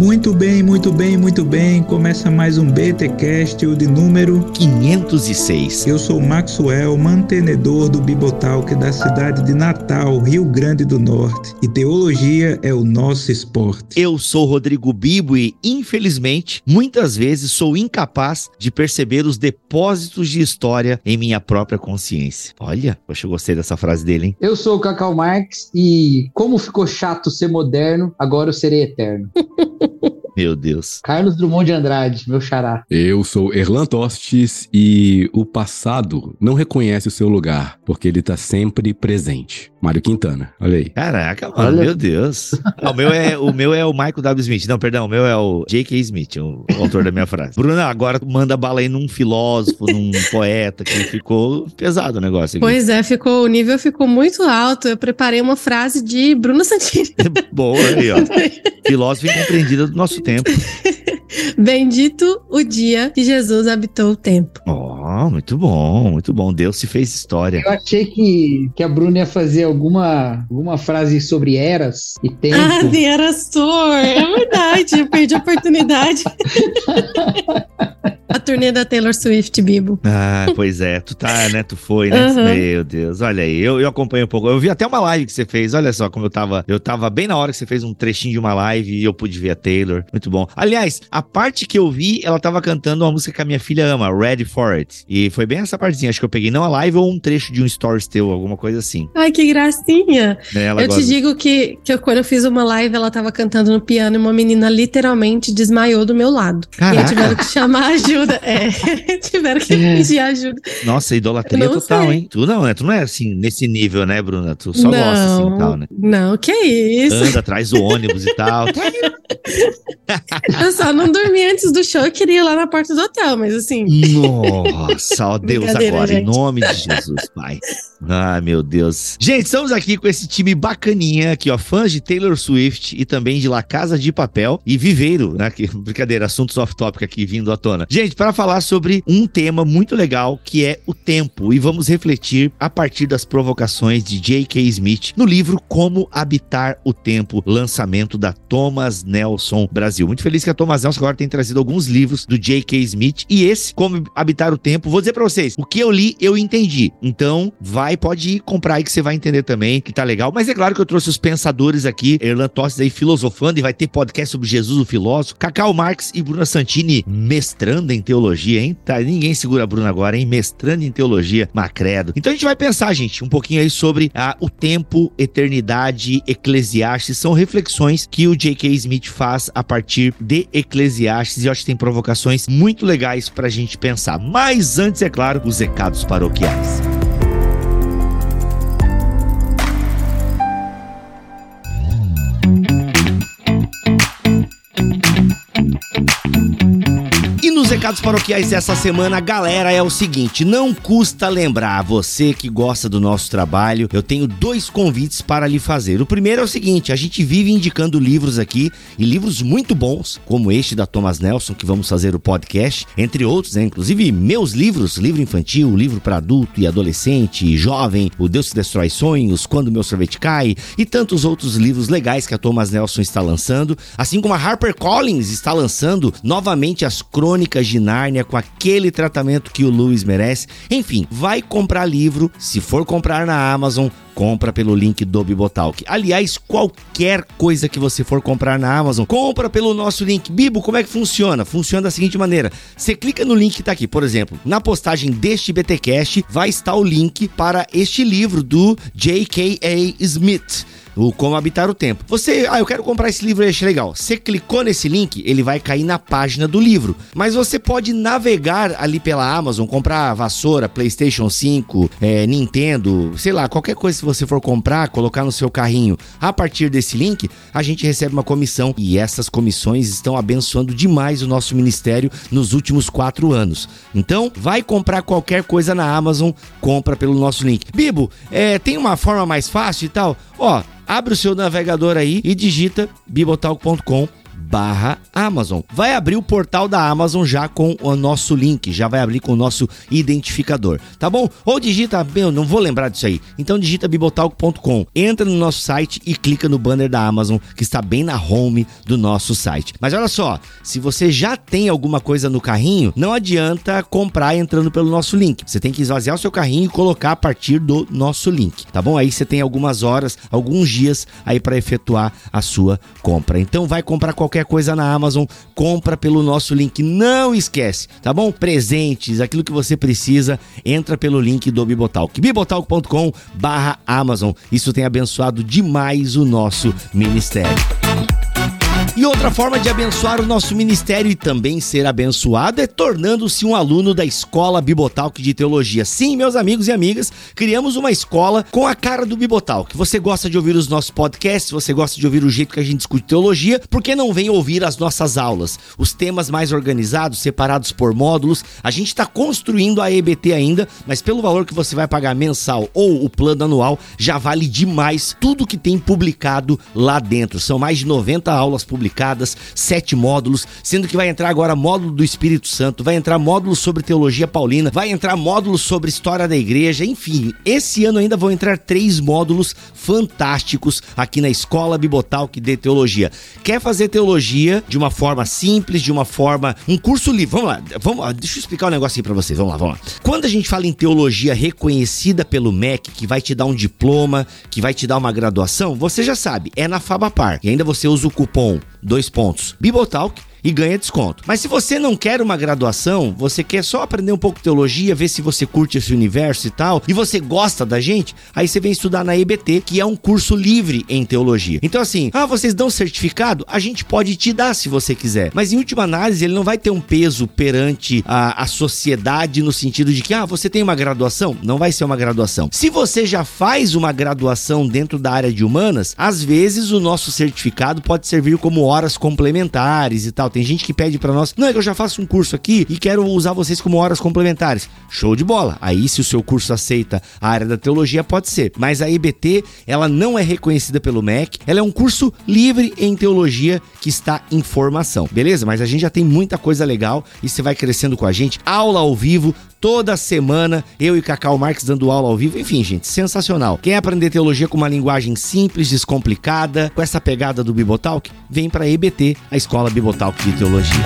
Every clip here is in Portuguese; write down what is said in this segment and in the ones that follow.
Muito bem, muito bem, muito bem. Começa mais um BTcast, o de número 506. Eu sou o Maxwell, mantenedor do Bibotalk da cidade de Natal, Rio Grande do Norte. E teologia é o nosso esporte. Eu sou Rodrigo Bibo e, infelizmente, muitas vezes sou incapaz de perceber os depósitos de história em minha própria consciência. Olha, poxa, eu gostei dessa frase dele, hein? Eu sou o Cacau Marx e, como ficou chato ser moderno, agora eu serei eterno. Meu Deus. Carlos Drummond de Andrade, meu xará. Eu sou Erlan Tostes e o passado não reconhece o seu lugar, porque ele tá sempre presente. Mário Quintana, olha aí. Caraca, mano, Olha. meu Deus. O, meu é, o meu é o Michael W. Smith. Não, perdão, o meu é o J.K. Smith, o, o autor da minha frase. Bruno, agora manda bala aí num filósofo, num poeta, que ficou pesado o negócio aqui. Pois é, ficou, o nível ficou muito alto. Eu preparei uma frase de Bruno Santini. Boa aí, ó. Filósofo incompreendida do nosso tempo. Bendito o dia que Jesus habitou o tempo. Muito bom, muito bom. Deus se fez história. Eu achei que, que a Bruna ia fazer alguma, alguma frase sobre eras e tempo. Ah, nem era sor. É verdade, eu perdi a oportunidade. a turnê da Taylor Swift, Bibo. Ah, pois é, tu tá, né? Tu foi, né? Aham. Meu Deus, olha aí, eu, eu acompanho um pouco. Eu vi até uma live que você fez, olha só como eu tava. Eu tava bem na hora que você fez um trechinho de uma live e eu pude ver a Taylor. Muito bom. Aliás, a parte que eu vi, ela tava cantando uma música que a minha filha ama, Ready for It. E foi bem essa partezinha, acho que eu peguei não a live ou um trecho de um stories teu, alguma coisa assim. Ai, que gracinha. Né? Eu gosta- te digo que, que eu- quando eu fiz uma live, ela tava cantando no piano e uma menina literalmente desmaiou do meu lado. E Caraca. aí tiveram que chamar ajuda. É, tiveram que pedir ajuda. Nossa, idolatria Não total, sei. hein? Tu não, né? Tu não é assim, nesse nível, né, Bruna? Tu só gosta assim e tal, né? Não, que isso. Anda atrás do ônibus e tal. Eu só não dormi antes do show, eu queria ir lá na porta do hotel, mas assim. Nossa, ó Deus agora, em gente. nome de Jesus, Pai. Ah, meu Deus. Gente, estamos aqui com esse time bacaninha aqui, ó, fãs de Taylor Swift e também de La Casa de Papel e Viveiro, né? Que, brincadeira, assuntos off-topic aqui vindo à tona. Gente, para falar sobre um tema muito legal que é o tempo e vamos refletir a partir das provocações de J.K. Smith no livro Como Habitar o Tempo, lançamento da Thomas Nelson Brasil. Muito feliz que a Thomas Nelson agora tem trazido alguns livros do J.K. Smith e esse, Como Habitar o Tempo, vou dizer pra vocês, o que eu li, eu entendi. Então, vai, pode ir comprar aí que você vai entender também, que tá legal. Mas é claro que eu trouxe os pensadores aqui, Erlan Tostes aí filosofando e vai ter podcast sobre Jesus, o filósofo, Cacau Marx e Bruna Santini mestrando em teologia, hein? Tá, ninguém segura a Bruna agora, hein? Mestrando em teologia, macredo. Então a gente vai pensar, gente, um pouquinho aí sobre ah, o tempo, eternidade, Eclesiastes, são reflexões que o J.K. Smith faz a partir de Eclesiastes e eu acho que tem provocações muito legais pra gente pensar. Mas antes, é claro, os recados paroquiais. Recados paroquiais dessa semana, galera, é o seguinte: não custa lembrar, você que gosta do nosso trabalho, eu tenho dois convites para lhe fazer. O primeiro é o seguinte: a gente vive indicando livros aqui, e livros muito bons, como este da Thomas Nelson, que vamos fazer o podcast, entre outros, né? Inclusive meus livros, livro infantil, livro para adulto e adolescente, e jovem, O Deus que Destrói Sonhos, Quando Meu Sorvete Cai, e tantos outros livros legais que a Thomas Nelson está lançando, assim como a HarperCollins está lançando novamente as Crônicas de Nárnia com aquele tratamento que o Lewis merece. Enfim, vai comprar livro, se for comprar na Amazon, compra pelo link do Bibotalk. Aliás, qualquer coisa que você for comprar na Amazon, compra pelo nosso link. Bibo, como é que funciona? Funciona da seguinte maneira: você clica no link que tá aqui, por exemplo, na postagem deste BTcast vai estar o link para este livro do J.K.A. Smith. O Como Habitar o Tempo. Você, ah, eu quero comprar esse livro, eu achei legal. Você clicou nesse link, ele vai cair na página do livro. Mas você pode navegar ali pela Amazon, comprar vassoura, PlayStation 5, é, Nintendo, sei lá, qualquer coisa que você for comprar, colocar no seu carrinho. A partir desse link, a gente recebe uma comissão e essas comissões estão abençoando demais o nosso ministério nos últimos quatro anos. Então, vai comprar qualquer coisa na Amazon, compra pelo nosso link. Bibo, é, tem uma forma mais fácil e tal? Ó, abre o seu navegador aí e digita bibotalk.com barra Amazon. Vai abrir o portal da Amazon já com o nosso link, já vai abrir com o nosso identificador, tá bom? Ou digita, eu não vou lembrar disso aí. Então digita bibotalk.com, entra no nosso site e clica no banner da Amazon que está bem na home do nosso site. Mas olha só, se você já tem alguma coisa no carrinho, não adianta comprar entrando pelo nosso link. Você tem que esvaziar o seu carrinho e colocar a partir do nosso link, tá bom? Aí você tem algumas horas, alguns dias aí para efetuar a sua compra. Então vai comprar qualquer coisa na Amazon, compra pelo nosso link. Não esquece, tá bom? Presentes, aquilo que você precisa, entra pelo link do Bibotalk. bibotalk.com/amazon. Isso tem abençoado demais o nosso ministério. E outra forma de abençoar o nosso ministério e também ser abençoado é tornando-se um aluno da Escola Bibotalk de Teologia. Sim, meus amigos e amigas, criamos uma escola com a cara do Bibotalk. Você gosta de ouvir os nossos podcasts, você gosta de ouvir o jeito que a gente discute teologia, por que não vem ouvir as nossas aulas? Os temas mais organizados, separados por módulos. A gente está construindo a EBT ainda, mas pelo valor que você vai pagar mensal ou o plano anual, já vale demais tudo que tem publicado lá dentro. São mais de 90 aulas publicadas publicadas, sete módulos, sendo que vai entrar agora módulo do Espírito Santo, vai entrar módulo sobre teologia paulina, vai entrar módulo sobre história da igreja, enfim, esse ano ainda vão entrar três módulos fantásticos aqui na Escola Bibotalk de Teologia. Quer fazer teologia de uma forma simples, de uma forma. um curso livre? Vamos lá, vamos lá, deixa eu explicar um negocinho pra vocês, vamos lá, vamos lá. Quando a gente fala em teologia reconhecida pelo MEC, que vai te dar um diploma, que vai te dar uma graduação, você já sabe, é na Fabapar. E ainda você usa o cupom dois pontos. Bibotalk e ganha desconto. Mas se você não quer uma graduação, você quer só aprender um pouco de teologia, ver se você curte esse universo e tal, e você gosta da gente, aí você vem estudar na EBT, que é um curso livre em teologia. Então assim, ah, vocês dão certificado? A gente pode te dar se você quiser. Mas em última análise, ele não vai ter um peso perante a, a sociedade no sentido de que, ah, você tem uma graduação? Não vai ser uma graduação. Se você já faz uma graduação dentro da área de humanas, às vezes o nosso certificado pode servir como horas complementares e tal. Tem gente que pede para nós, não é que eu já faço um curso aqui e quero usar vocês como horas complementares. Show de bola. Aí se o seu curso aceita a área da teologia pode ser, mas a IBT, ela não é reconhecida pelo MEC, ela é um curso livre em teologia que está em formação. Beleza? Mas a gente já tem muita coisa legal e você vai crescendo com a gente. Aula ao vivo, toda semana, eu e Cacau Marques dando aula ao vivo. Enfim, gente, sensacional. Quer aprender teologia com uma linguagem simples, descomplicada, com essa pegada do Bibotalk? Vem para EBT, a Escola Bibotalk de Teologia.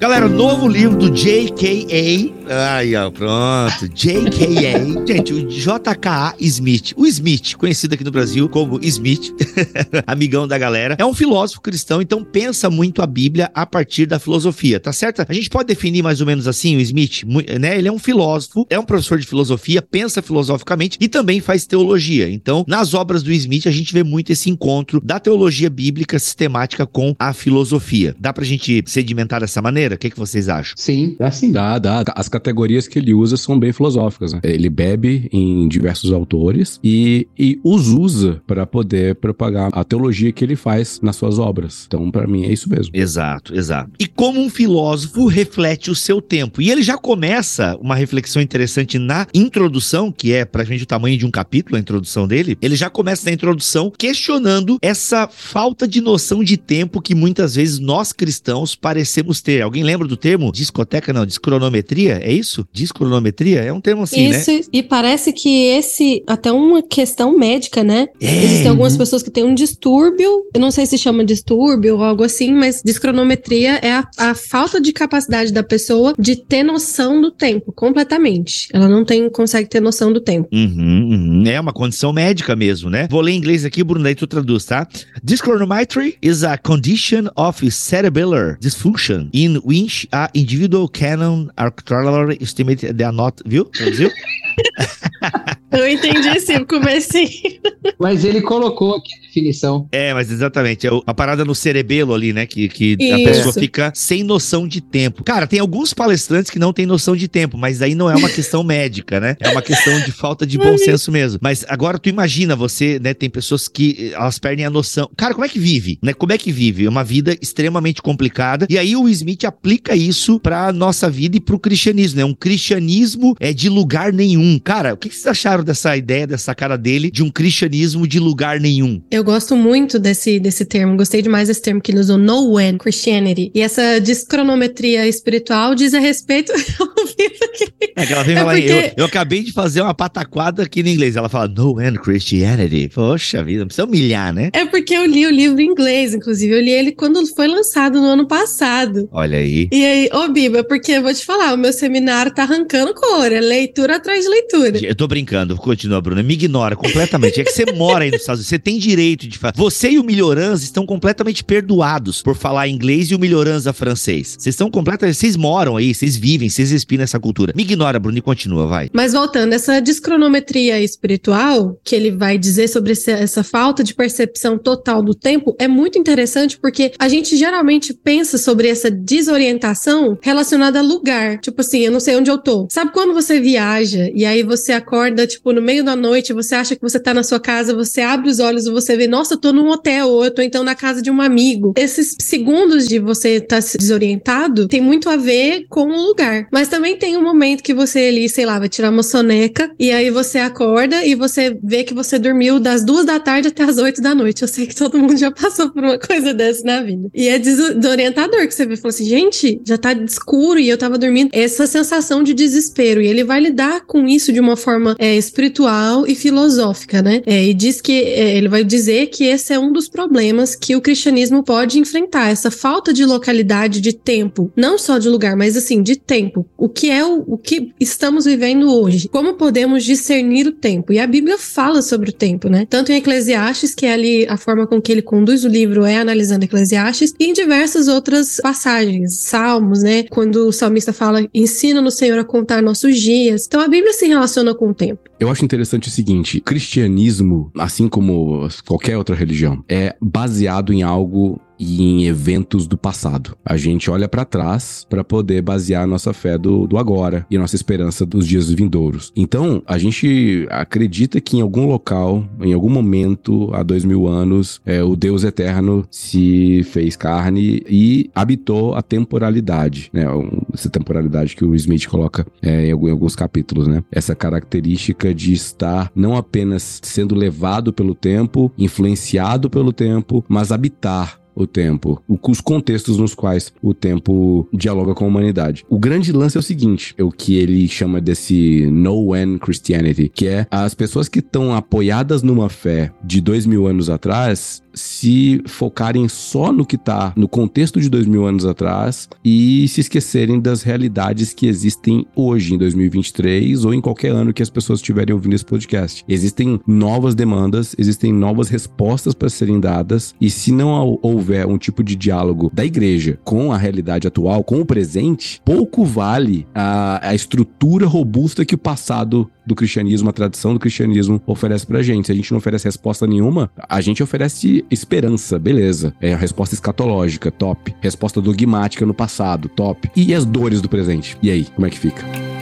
Galera, novo livro do J.K.A. Aí, ó, pronto. J.K.A. Gente, o J.K.A. Smith. O Smith, conhecido aqui no Brasil como Smith, amigão da galera, é um filósofo cristão, então pensa muito a Bíblia a partir da filosofia, tá certo? A gente pode definir mais ou menos assim o Smith, né? Ele é um filósofo, é um professor de filosofia, pensa filosoficamente e também faz teologia. Então, nas obras do Smith, a gente vê muito esse encontro da teologia bíblica sistemática com a filosofia. Dá pra gente sedimentar dessa maneira? O que, que vocês acham? Sim, dá sim. Dá, dá. As categorias que ele usa são bem filosóficas. Né? Ele bebe em diversos autores e, e os usa para poder propagar a teologia que ele faz nas suas obras. Então, para mim, é isso mesmo. Exato, exato. E como um filósofo reflete o seu tempo. E ele já começa uma reflexão interessante na introdução, que é praticamente o tamanho de um capítulo, a introdução dele. Ele já começa na introdução questionando essa falta de noção de tempo que muitas vezes nós cristãos parecemos ter. Alguém lembra do termo? Discoteca, não, discronometria? É isso? Discronometria? É um termo assim, isso, né? Isso, e parece que esse, até uma questão médica, né? É. Existem algumas pessoas que têm um distúrbio, eu não sei se chama distúrbio ou algo assim, mas discronometria é a, a falta de capacidade da pessoa de ter noção do tempo, completamente. Ela não tem, consegue ter noção do tempo. Uhum, uhum. É uma condição médica mesmo, né? Vou ler em inglês aqui, Bruno, daí tu traduz, tá? Dischronometry is a condition of cerebellar dysfunction in which a individual canon arbitrarily estimated they are not, viu? Traduziu? Eu entendi sim, comecei. Mas ele colocou aqui a definição. É, mas exatamente. É a parada no cerebelo ali, né? Que, que a pessoa fica sem noção de tempo. Cara, tem alguns palestrantes que não têm noção de tempo, mas aí não é uma questão médica, né? É uma questão de falta de bom senso mesmo. Mas agora tu imagina você, né? Tem pessoas que eh, elas perdem a noção. Cara, como é que vive? Né? Como é que vive? É uma vida extremamente complicada. E aí o Smith aplica isso pra nossa vida e pro cristianismo, né? Um cristianismo é de lugar nenhum. Cara, o que que vocês acharam dessa ideia, dessa cara dele, de um cristianismo de lugar nenhum? Eu gosto muito desse, desse termo, gostei demais desse termo que ele usou, no when Christianity. E essa descronometria espiritual diz a respeito. É ela vem É falar, porque- eu, eu acabei de fazer uma pataquada aqui no inglês. Ela fala, no and Christianity. Poxa vida, não precisa humilhar, né? é porque eu li o livro em inglês, inclusive. Eu li ele quando foi lançado no ano passado. Olha aí. E aí, ô Biba, porque eu vou te falar, o meu seminário tá arrancando cor, é leitura atrás de leitura. Eu tô brincando, continua, Bruna. Me ignora completamente. É que você mora aí nos Estados Unidos, você tem direito de falar. Você e o Melhorança estão completamente perdoados por falar inglês e o Melhorança francês. Vocês estão completamente. Vocês moram aí, vocês vivem, vocês respiram essa cultura. Me ignora, Bruno, e continua, vai. Mas voltando, essa descronometria espiritual, que ele vai dizer sobre essa falta de percepção total do tempo, é muito interessante porque a gente geralmente pensa sobre essa desorientação relacionada a lugar. Tipo assim, eu não sei onde eu tô. Sabe quando você viaja e aí você acorda, tipo, no meio da noite, você acha que você tá na sua casa, você abre os olhos e você vê, nossa, eu tô num hotel, ou eu tô então na casa de um amigo. Esses segundos de você estar se desorientado tem muito a ver com o lugar. Mas também tem um momento que você ali, sei lá, vai tirar uma soneca e aí você acorda e você vê que você dormiu das duas da tarde até as oito da noite. Eu sei que todo mundo já passou por uma coisa dessa na vida. E é des- desorientador que você vê, fala assim, gente, já tá escuro e eu tava dormindo. Essa sensação de desespero. E ele vai lidar com isso de uma forma é, espiritual e filosófica, né? É, e diz que é, ele vai dizer que esse é um dos problemas que o cristianismo pode enfrentar, essa falta de localidade, de tempo, não só de lugar, mas assim, de tempo. O que é o, o que estamos vivendo hoje? Como podemos discernir o tempo? E a Bíblia fala sobre o tempo, né? Tanto em Eclesiastes, que é ali a forma com que ele conduz o livro é analisando Eclesiastes, e em diversas outras passagens, salmos, né? Quando o salmista fala, ensina no Senhor a contar nossos dias. Então a Bíblia se relaciona com o tempo. Eu acho interessante o seguinte: cristianismo, assim como qualquer outra religião, é baseado em algo e em eventos do passado. A gente olha pra trás pra poder basear a nossa fé do, do agora e a nossa esperança dos dias vindouros. Então, a gente acredita que em algum local, em algum momento, há dois mil anos, é, o Deus eterno se fez carne e habitou a temporalidade, né? Essa temporalidade que o Smith coloca é, em alguns capítulos, né? Essa característica de estar não apenas sendo levado pelo tempo, influenciado pelo tempo, mas habitar o tempo, os contextos nos quais o tempo dialoga com a humanidade. O grande lance é o seguinte, é o que ele chama desse no when Christianity, que é as pessoas que estão apoiadas numa fé de dois mil anos atrás se focarem só no que tá no contexto de dois mil anos atrás e se esquecerem das realidades que existem hoje, em 2023 ou em qualquer ano que as pessoas estiverem ouvindo esse podcast. Existem novas demandas, existem novas respostas para serem dadas e se não hou- houver um tipo de diálogo da igreja com a realidade atual, com o presente, pouco vale a, a estrutura robusta que o passado do cristianismo, a tradição do cristianismo oferece pra gente. Se a gente não oferece resposta nenhuma, a gente oferece esperança, beleza. É a resposta escatológica, top. Resposta dogmática no passado, top. E as dores do presente? E aí, como é que fica?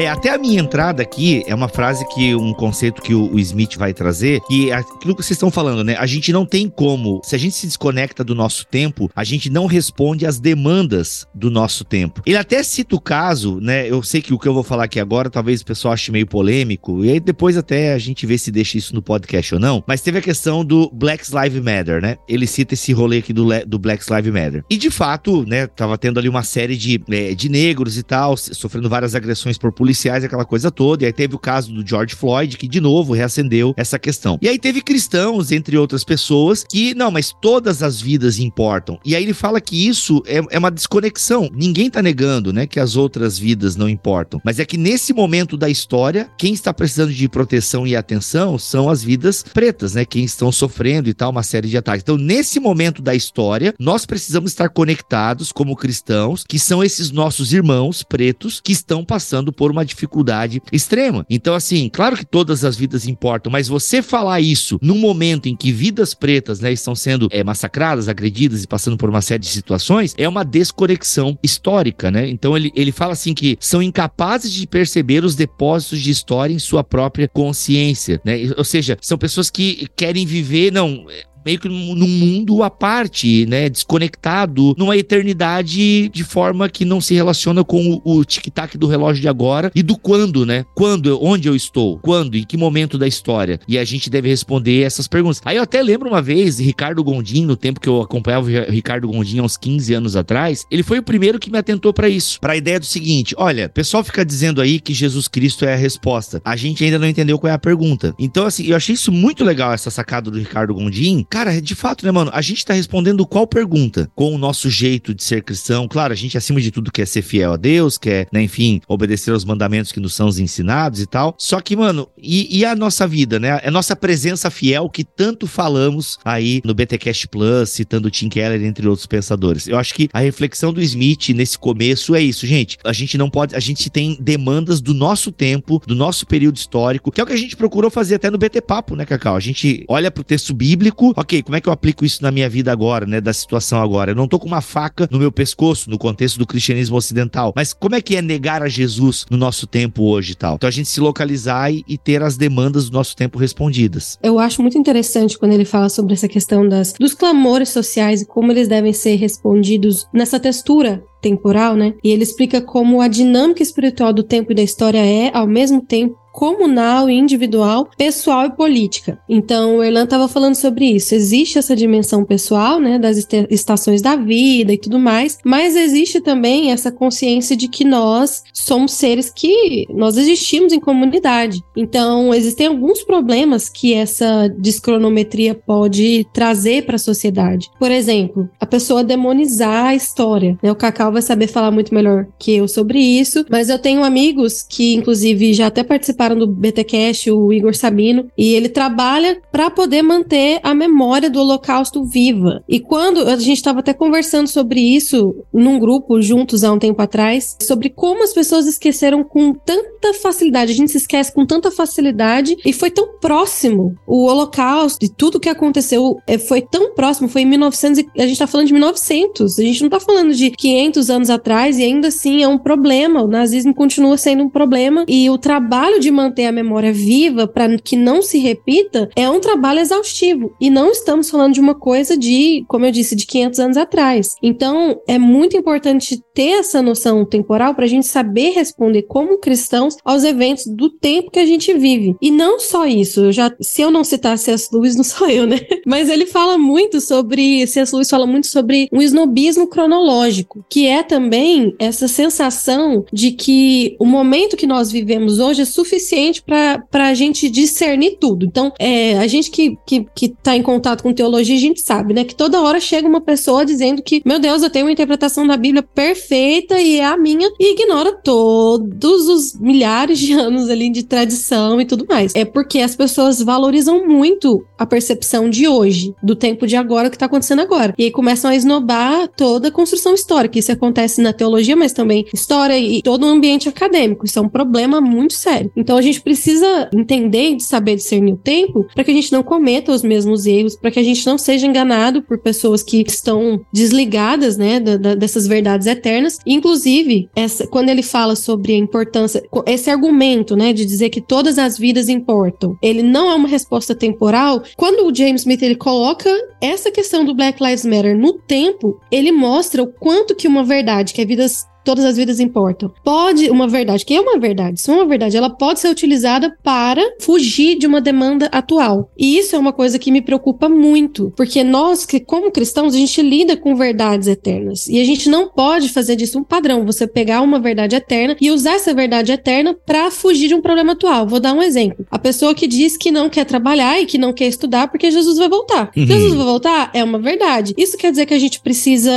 É, até a minha entrada aqui é uma frase que, um conceito que o, o Smith vai trazer, que é aquilo que vocês estão falando, né? A gente não tem como, se a gente se desconecta do nosso tempo, a gente não responde às demandas do nosso tempo. Ele até cita o caso, né? Eu sei que o que eu vou falar aqui agora, talvez o pessoal ache meio polêmico, e aí depois até a gente vê se deixa isso no podcast ou não, mas teve a questão do Black Lives Matter, né? Ele cita esse rolê aqui do, do Black Lives Matter. E de fato, né, tava tendo ali uma série de, eh, de negros e tal, sofrendo várias agressões por policiais, policiais, aquela coisa toda. E aí teve o caso do George Floyd, que de novo reacendeu essa questão. E aí teve cristãos, entre outras pessoas, que, não, mas todas as vidas importam. E aí ele fala que isso é, é uma desconexão. Ninguém tá negando, né, que as outras vidas não importam. Mas é que nesse momento da história, quem está precisando de proteção e atenção são as vidas pretas, né? Quem estão sofrendo e tal, uma série de ataques. Então, nesse momento da história, nós precisamos estar conectados como cristãos, que são esses nossos irmãos pretos que estão passando por uma dificuldade extrema. Então, assim, claro que todas as vidas importam, mas você falar isso num momento em que vidas pretas, né, estão sendo é, massacradas, agredidas e passando por uma série de situações, é uma desconexão histórica, né? Então, ele, ele fala assim que são incapazes de perceber os depósitos de história em sua própria consciência, né? Ou seja, são pessoas que querem viver, não, meio que num mundo à parte, né? Desconectado, numa eternidade de forma que não se relaciona com o, o tic-tac do relógio de agora e do quando, né? Quando, onde eu estou? Quando? Em que momento da história? E a gente deve responder essas perguntas. Aí eu até lembro uma vez, Ricardo Gondim, no tempo que eu acompanhava o Ricardo Gondim, há uns 15 anos atrás, ele foi o primeiro que me atentou para isso. Para a ideia do seguinte: olha, o pessoal fica dizendo aí que Jesus Cristo é a resposta. A gente ainda não entendeu qual é a pergunta. Então, assim, eu achei isso muito legal, essa sacada do Ricardo Gondim, Cara, de fato, né, mano? A gente tá respondendo qual pergunta? Com o nosso jeito de ser cristão. Claro, a gente, acima de tudo, quer ser fiel a Deus, quer, né, enfim, obedecer aos mandamentos que nos são ensinados e tal. Só que, mano, e, e a nossa vida, né? A nossa presença fiel que tanto falamos aí no BTcast Plus, citando Tim Keller, entre outros pensadores. Eu acho que a reflexão do Smith nesse começo é isso, gente. A gente não pode. A gente tem demandas do nosso tempo, do nosso período histórico, que é o que a gente procurou fazer até no BT Papo, né, Cacau? A gente olha pro texto bíblico, ok, como é que eu aplico isso na minha vida agora, né? Da situação agora. Eu não tô com uma faca no meu pescoço, no contexto do cristianismo ocidental. Mas como é que é negar a Jesus no nosso tempo hoje e tal? Então a gente se localizar e, e ter as demandas do nosso tempo respondidas. Eu acho muito interessante quando ele fala sobre essa questão das, dos clamores sociais e como eles devem ser respondidos nessa textura temporal, né? E ele explica como a dinâmica espiritual do tempo e da história é, ao mesmo tempo, comunal e individual, pessoal e política. Então, o Erlan estava falando sobre isso. Existe essa dimensão pessoal, né, das estações da vida e tudo mais, mas existe também essa consciência de que nós somos seres que nós existimos em comunidade. Então, existem alguns problemas que essa descronometria pode trazer para a sociedade. Por exemplo, a pessoa demonizar a história. Né? O Cacau vai saber falar muito melhor que eu sobre isso, mas eu tenho amigos que, inclusive, já até participaram do BTcast, o Igor Sabino, e ele trabalha para poder manter a memória do Holocausto viva. E quando a gente estava até conversando sobre isso num grupo juntos há um tempo atrás, sobre como as pessoas esqueceram com tanta facilidade, a gente se esquece com tanta facilidade e foi tão próximo. O Holocausto e tudo que aconteceu é, foi tão próximo, foi em 1900, a gente tá falando de 1900, a gente não tá falando de 500 anos atrás e ainda assim é um problema. O nazismo continua sendo um problema e o trabalho de manter a memória viva para que não se repita é um trabalho exaustivo. E não estamos falando de uma coisa de, como eu disse, de 500 anos atrás. Então, é muito importante ter essa noção temporal para a gente saber responder como cristãos aos eventos do tempo que a gente vive. E não só isso, eu já, se eu não citar C.S. Lewis, não sou eu, né? Mas ele fala muito sobre, C.S. Lewis fala muito sobre um snobismo cronológico, que é também essa sensação de que o momento que nós vivemos hoje é suficiente para a gente discernir tudo. Então, é, a gente que, que, que tá em contato com teologia, a gente sabe, né? Que toda hora chega uma pessoa dizendo que, meu Deus, eu tenho uma interpretação da Bíblia perfeita e é a minha, e ignora todos os milhares de anos ali de tradição e tudo mais. É porque as pessoas valorizam muito a percepção de hoje, do tempo de agora, o que tá acontecendo agora. E aí começam a esnobar toda a construção histórica. Isso acontece na teologia, mas também história e todo o ambiente acadêmico. Isso é um problema muito sério. Então a gente precisa entender e saber discernir o tempo para que a gente não cometa os mesmos erros, para que a gente não seja enganado por pessoas que estão desligadas, né, da, da, dessas verdades eternas. Inclusive, essa, quando ele fala sobre a importância, esse argumento, né, de dizer que todas as vidas importam, ele não é uma resposta temporal. Quando o James Smith ele coloca essa questão do Black Lives Matter no tempo, ele mostra o quanto que uma verdade que é vidas todas as vidas importam. Pode uma verdade, que é uma verdade, se é uma verdade, ela pode ser utilizada para fugir de uma demanda atual. E isso é uma coisa que me preocupa muito, porque nós, que como cristãos, a gente lida com verdades eternas. E a gente não pode fazer disso um padrão, você pegar uma verdade eterna e usar essa verdade eterna para fugir de um problema atual. Vou dar um exemplo. A pessoa que diz que não quer trabalhar e que não quer estudar porque Jesus vai voltar. Uhum. Jesus vai voltar é uma verdade. Isso quer dizer que a gente precisa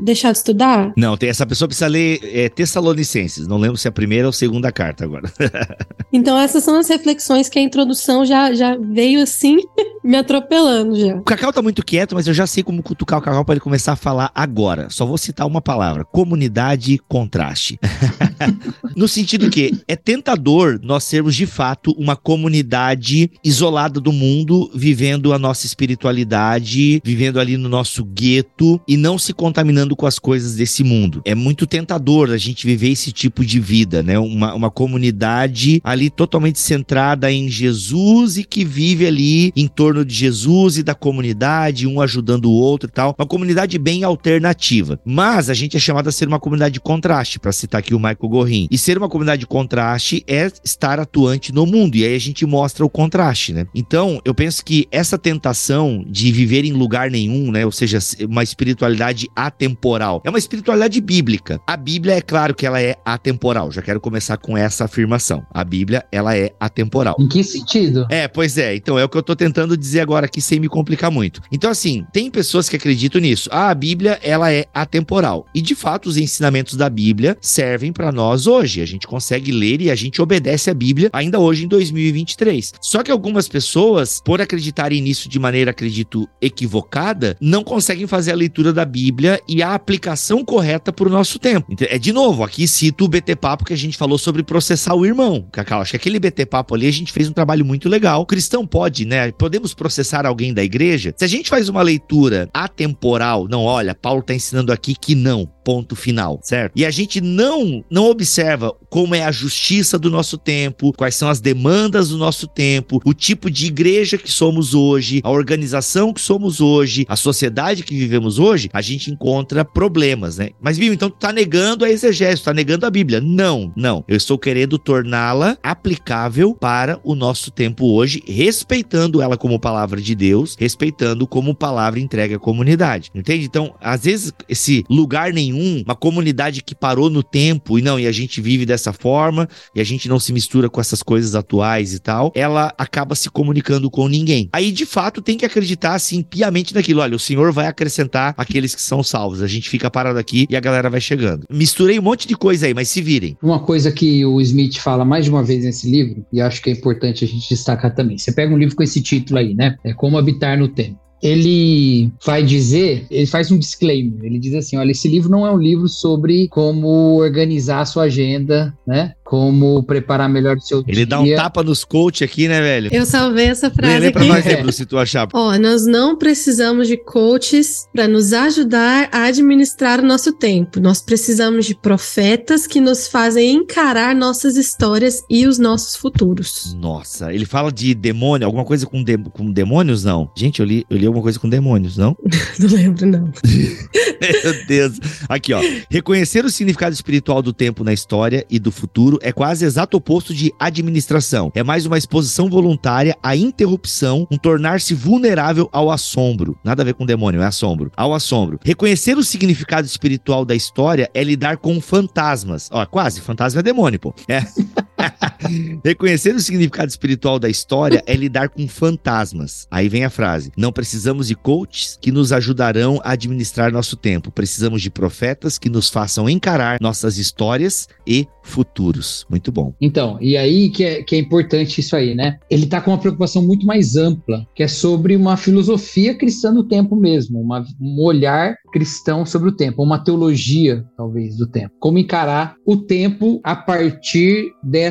deixar de estudar? Não, tem, essa pessoa precisa ler é, Tessalonicenses. Não lembro se é a primeira ou a segunda carta agora. Então essas são as reflexões que a introdução já, já veio assim, me atropelando já. O Cacau tá muito quieto, mas eu já sei como cutucar o Cacau para ele começar a falar agora. Só vou citar uma palavra: comunidade contraste. no sentido que é tentador nós sermos de fato uma comunidade isolada do mundo, vivendo a nossa espiritualidade, vivendo ali no nosso gueto e não se contaminando com as coisas desse mundo. É muito tentador a gente viver esse tipo de vida, né? Uma, uma comunidade ali totalmente centrada em Jesus e que vive ali em torno de Jesus e da comunidade, um ajudando o outro e tal. Uma comunidade bem alternativa. Mas a gente é chamado a ser uma comunidade de contraste, para citar aqui o Michael Gorin. E ser uma comunidade de contraste é estar atuante no mundo. E aí a gente mostra o contraste, né? Então, eu penso que essa tentação de viver em lugar nenhum, né? Ou seja, uma espiritualidade atemporal. É uma espiritualidade bíblica. A Bíblia é claro que ela é atemporal. Já quero começar com essa afirmação. A Bíblia, ela é atemporal. Em que sentido? É, pois é. Então é o que eu tô tentando dizer agora aqui sem me complicar muito. Então assim, tem pessoas que acreditam nisso. Ah, a Bíblia, ela é atemporal. E de fato, os ensinamentos da Bíblia servem para nós hoje. A gente consegue ler e a gente obedece a Bíblia ainda hoje em 2023. Só que algumas pessoas, por acreditarem nisso de maneira, acredito, equivocada, não conseguem fazer a leitura da Bíblia e a aplicação correta para o nosso tempo. Então, É de novo, aqui cito o BT Papo que a gente falou sobre processar o irmão. Cacau, acho que aquele BT Papo ali a gente fez um trabalho muito legal. O cristão pode, né? Podemos processar alguém da igreja? Se a gente faz uma leitura atemporal, não, olha, Paulo está ensinando aqui que não ponto final, certo? E a gente não não observa como é a justiça do nosso tempo, quais são as demandas do nosso tempo, o tipo de igreja que somos hoje, a organização que somos hoje, a sociedade que vivemos hoje, a gente encontra problemas, né? Mas viu, então tu tá negando a exegese, tu tá negando a Bíblia. Não, não. Eu estou querendo torná-la aplicável para o nosso tempo hoje, respeitando ela como palavra de Deus, respeitando como palavra entregue à comunidade. Entende? Então, às vezes esse lugar nenhum nenhum, uma comunidade que parou no tempo e não, e a gente vive dessa forma, e a gente não se mistura com essas coisas atuais e tal, ela acaba se comunicando com ninguém. Aí, de fato, tem que acreditar, assim, piamente naquilo. Olha, o Senhor vai acrescentar aqueles que são salvos. A gente fica parado aqui e a galera vai chegando. Misturei um monte de coisa aí, mas se virem. Uma coisa que o Smith fala mais de uma vez nesse livro, e acho que é importante a gente destacar também. Você pega um livro com esse título aí, né? É Como Habitar no Tempo ele vai dizer, ele faz um disclaimer, ele diz assim, olha, esse livro não é um livro sobre como organizar a sua agenda, né? Como preparar melhor o seu Ele dia. dá um tapa nos coach aqui, né, velho? Eu salvei essa Lê, frase lê pra aqui. nós aí, Bruno, se tu achar. Ó, nós não precisamos de coaches para nos ajudar a administrar o nosso tempo. Nós precisamos de profetas que nos fazem encarar nossas histórias e os nossos futuros. Nossa, ele fala de demônio, alguma coisa com, de- com demônios, não? Gente, eu li, eu li alguma coisa com demônios, não? Não lembro, não. Meu Deus. Aqui, ó. Reconhecer o significado espiritual do tempo na história e do futuro é quase exato oposto de administração. É mais uma exposição voluntária à interrupção, um tornar-se vulnerável ao assombro. Nada a ver com demônio, é assombro. Ao assombro. Reconhecer o significado espiritual da história é lidar com fantasmas. Ó, quase, fantasma é demônio, pô. É. Reconhecer o significado espiritual da história é lidar com fantasmas. Aí vem a frase: Não precisamos de coaches que nos ajudarão a administrar nosso tempo. Precisamos de profetas que nos façam encarar nossas histórias e futuros. Muito bom. Então, e aí que é, que é importante isso aí, né? Ele tá com uma preocupação muito mais ampla, que é sobre uma filosofia cristã do tempo mesmo, uma- um olhar cristão sobre o tempo, uma teologia, talvez, do tempo. Como encarar o tempo a partir dessa,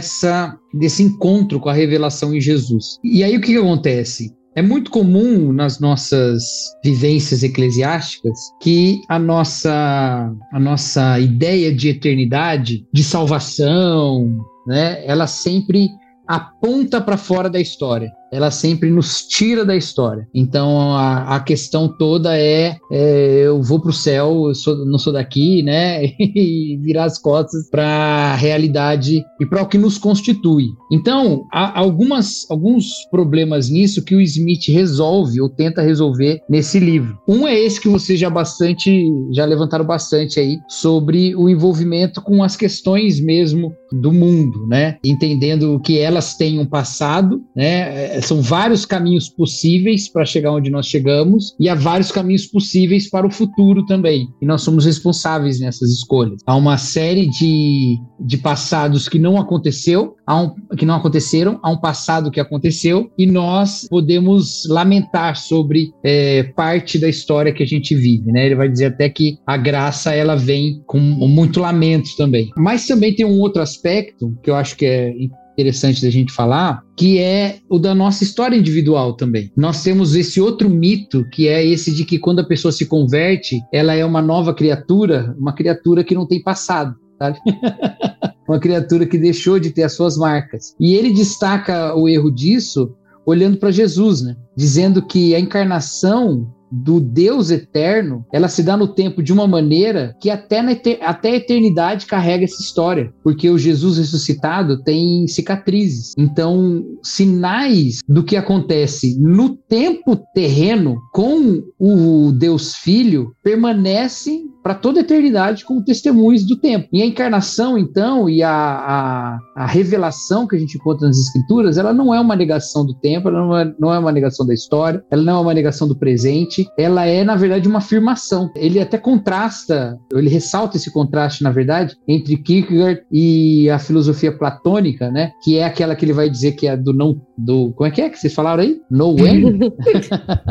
desse encontro com a revelação em Jesus. E aí o que, que acontece? É muito comum nas nossas vivências eclesiásticas que a nossa, a nossa ideia de eternidade, de salvação, né, ela sempre aponta para fora da história. Ela sempre nos tira da história. Então a, a questão toda é, é eu vou para o céu, eu sou, não sou daqui, né? e virar as costas para a realidade e para o que nos constitui. Então há algumas, alguns problemas nisso que o Smith resolve ou tenta resolver nesse livro. Um é esse que vocês já bastante já levantaram bastante aí sobre o envolvimento com as questões mesmo do mundo, né? Entendendo que elas têm um passado, né? É, são vários caminhos possíveis para chegar onde nós chegamos e há vários caminhos possíveis para o futuro também. E nós somos responsáveis nessas escolhas. Há uma série de, de passados que não aconteceu, há um, que não aconteceram, há um passado que aconteceu e nós podemos lamentar sobre é, parte da história que a gente vive, né? Ele vai dizer até que a graça ela vem com muito lamento também. Mas também tem um outro aspecto que eu acho que é interessante da gente falar, que é o da nossa história individual também. Nós temos esse outro mito, que é esse de que quando a pessoa se converte, ela é uma nova criatura, uma criatura que não tem passado, sabe? uma criatura que deixou de ter as suas marcas. E ele destaca o erro disso olhando para Jesus, né? Dizendo que a encarnação do Deus eterno, ela se dá no tempo de uma maneira que até, na até a eternidade carrega essa história, porque o Jesus ressuscitado tem cicatrizes. Então, sinais do que acontece no tempo terreno com o Deus Filho permanecem para toda a eternidade como testemunhos do tempo. E a encarnação, então, e a, a, a, revelação que a gente encontra nas Escrituras, ela não é uma negação do tempo, ela não é, não é uma negação da história, ela não é uma negação do presente, ela é, na verdade, uma afirmação. Ele até contrasta, ele ressalta esse contraste, na verdade, entre Kierkegaard e a filosofia platônica, né? Que é aquela que ele vai dizer que é do não. Do, como é que é que vocês falaram aí? No when?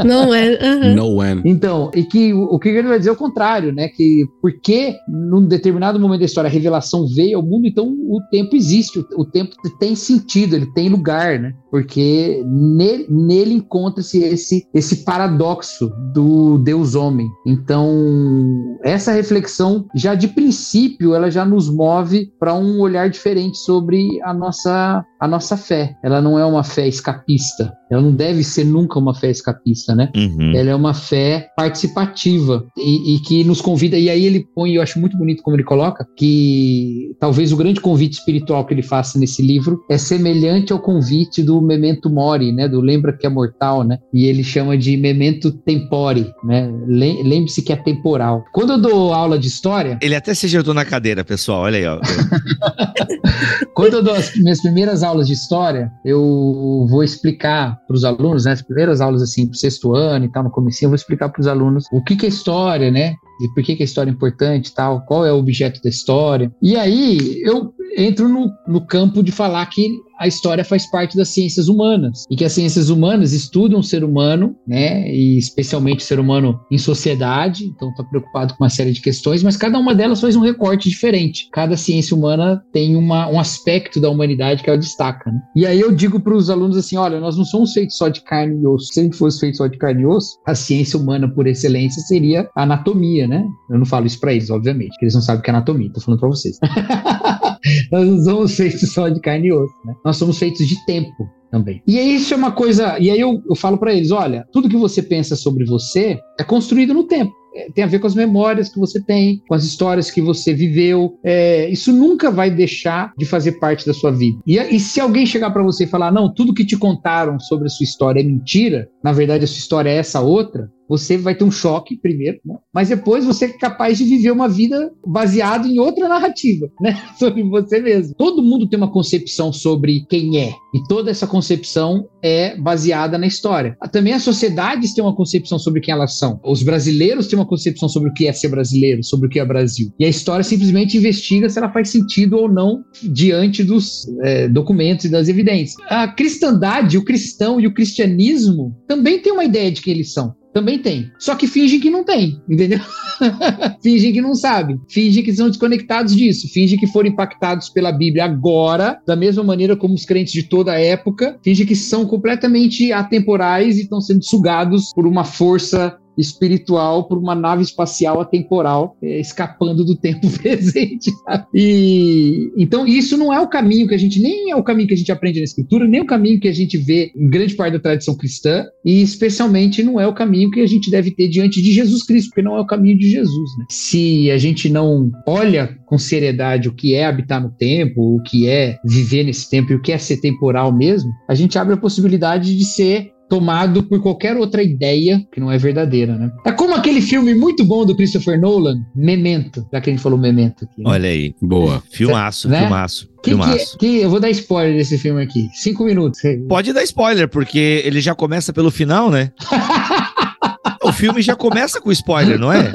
não é. Uhum. No when. Então, e que o, o Kierkegaard vai dizer o contrário, né? Que que porque num determinado momento da história a revelação veio ao mundo, então o tempo existe, o, o tempo tem sentido, ele tem lugar, né? Porque nele, nele encontra-se esse, esse paradoxo do Deus homem. Então, essa reflexão já de princípio ela já nos move para um olhar diferente sobre a nossa a nossa fé. Ela não é uma fé escapista. Ela não deve ser nunca uma fé escapista, né? Uhum. Ela é uma fé participativa e, e, que nos convida. E aí ele põe, eu acho muito bonito como ele coloca, que talvez o grande convite espiritual que ele faça nesse livro é semelhante ao convite do Memento Mori, né? Do Lembra que é mortal, né? E ele chama de Memento Tempore, né? Lembre-se que é temporal. Quando eu dou aula de história. Ele até se ajeitou na cadeira, pessoal. Olha aí, ó. Quando eu dou as minhas primeiras aulas de história, eu vou explicar para os alunos, né, as primeiras aulas assim, para o sexto ano e tal, no começo, eu vou explicar para os alunos o que, que é história, né? E por que, que a história é importante e tal, qual é o objeto da história. E aí eu entro no, no campo de falar que a história faz parte das ciências humanas e que as ciências humanas estudam o ser humano, né, e especialmente o ser humano em sociedade, então está preocupado com uma série de questões, mas cada uma delas faz um recorte diferente. Cada ciência humana tem uma, um aspecto da humanidade que ela destaca. Né? E aí eu digo para os alunos assim, olha, nós não somos feitos só de carne e osso. Se a gente fosse feito só de carne e osso, a ciência humana por excelência seria a anatomia, né? Eu não falo isso para eles, obviamente, porque eles não sabem o que é anatomia. Estou falando para vocês. nós não somos feitos só de carne e osso, né? Nós somos feitos de tempo também. E isso é uma coisa. E aí eu, eu falo para eles: olha, tudo que você pensa sobre você é construído no tempo. É, tem a ver com as memórias que você tem, com as histórias que você viveu. É, isso nunca vai deixar de fazer parte da sua vida. E, e se alguém chegar para você e falar, não, tudo que te contaram sobre a sua história é mentira, na verdade a sua história é essa outra, você vai ter um choque primeiro, né? mas depois você é capaz de viver uma vida baseada em outra narrativa, né? Sobre você mesmo. Todo mundo tem uma concepção sobre quem é, e toda essa concepção é baseada na história. Também as sociedades têm uma concepção sobre quem elas são. Os brasileiros têm uma concepção sobre o que é ser brasileiro, sobre o que é Brasil. E a história simplesmente investiga se ela faz sentido ou não diante dos é, documentos e das evidências. A cristandade, o cristão e o cristianismo também têm uma ideia de quem eles são. Também tem. Só que fingem que não tem, entendeu? fingem que não sabem. Fingem que são desconectados disso. Fingem que foram impactados pela Bíblia agora, da mesma maneira como os crentes de toda a época. Fingem que são completamente atemporais e estão sendo sugados por uma força espiritual por uma nave espacial atemporal é, escapando do tempo presente. E então isso não é o caminho que a gente nem é o caminho que a gente aprende na escritura, nem o caminho que a gente vê em grande parte da tradição cristã e especialmente não é o caminho que a gente deve ter diante de Jesus Cristo, porque não é o caminho de Jesus. Né? Se a gente não olha com seriedade o que é habitar no tempo, o que é viver nesse tempo e o que é ser temporal mesmo, a gente abre a possibilidade de ser tomado por qualquer outra ideia que não é verdadeira, né? É como aquele filme muito bom do Christopher Nolan, Memento, já que a gente falou Memento aqui. né? Olha aí. Boa. Filmaço, Né? filmaço. que, que, que eu vou dar spoiler desse filme aqui. Cinco minutos. Pode dar spoiler, porque ele já começa pelo final, né? o filme já começa com spoiler, não é?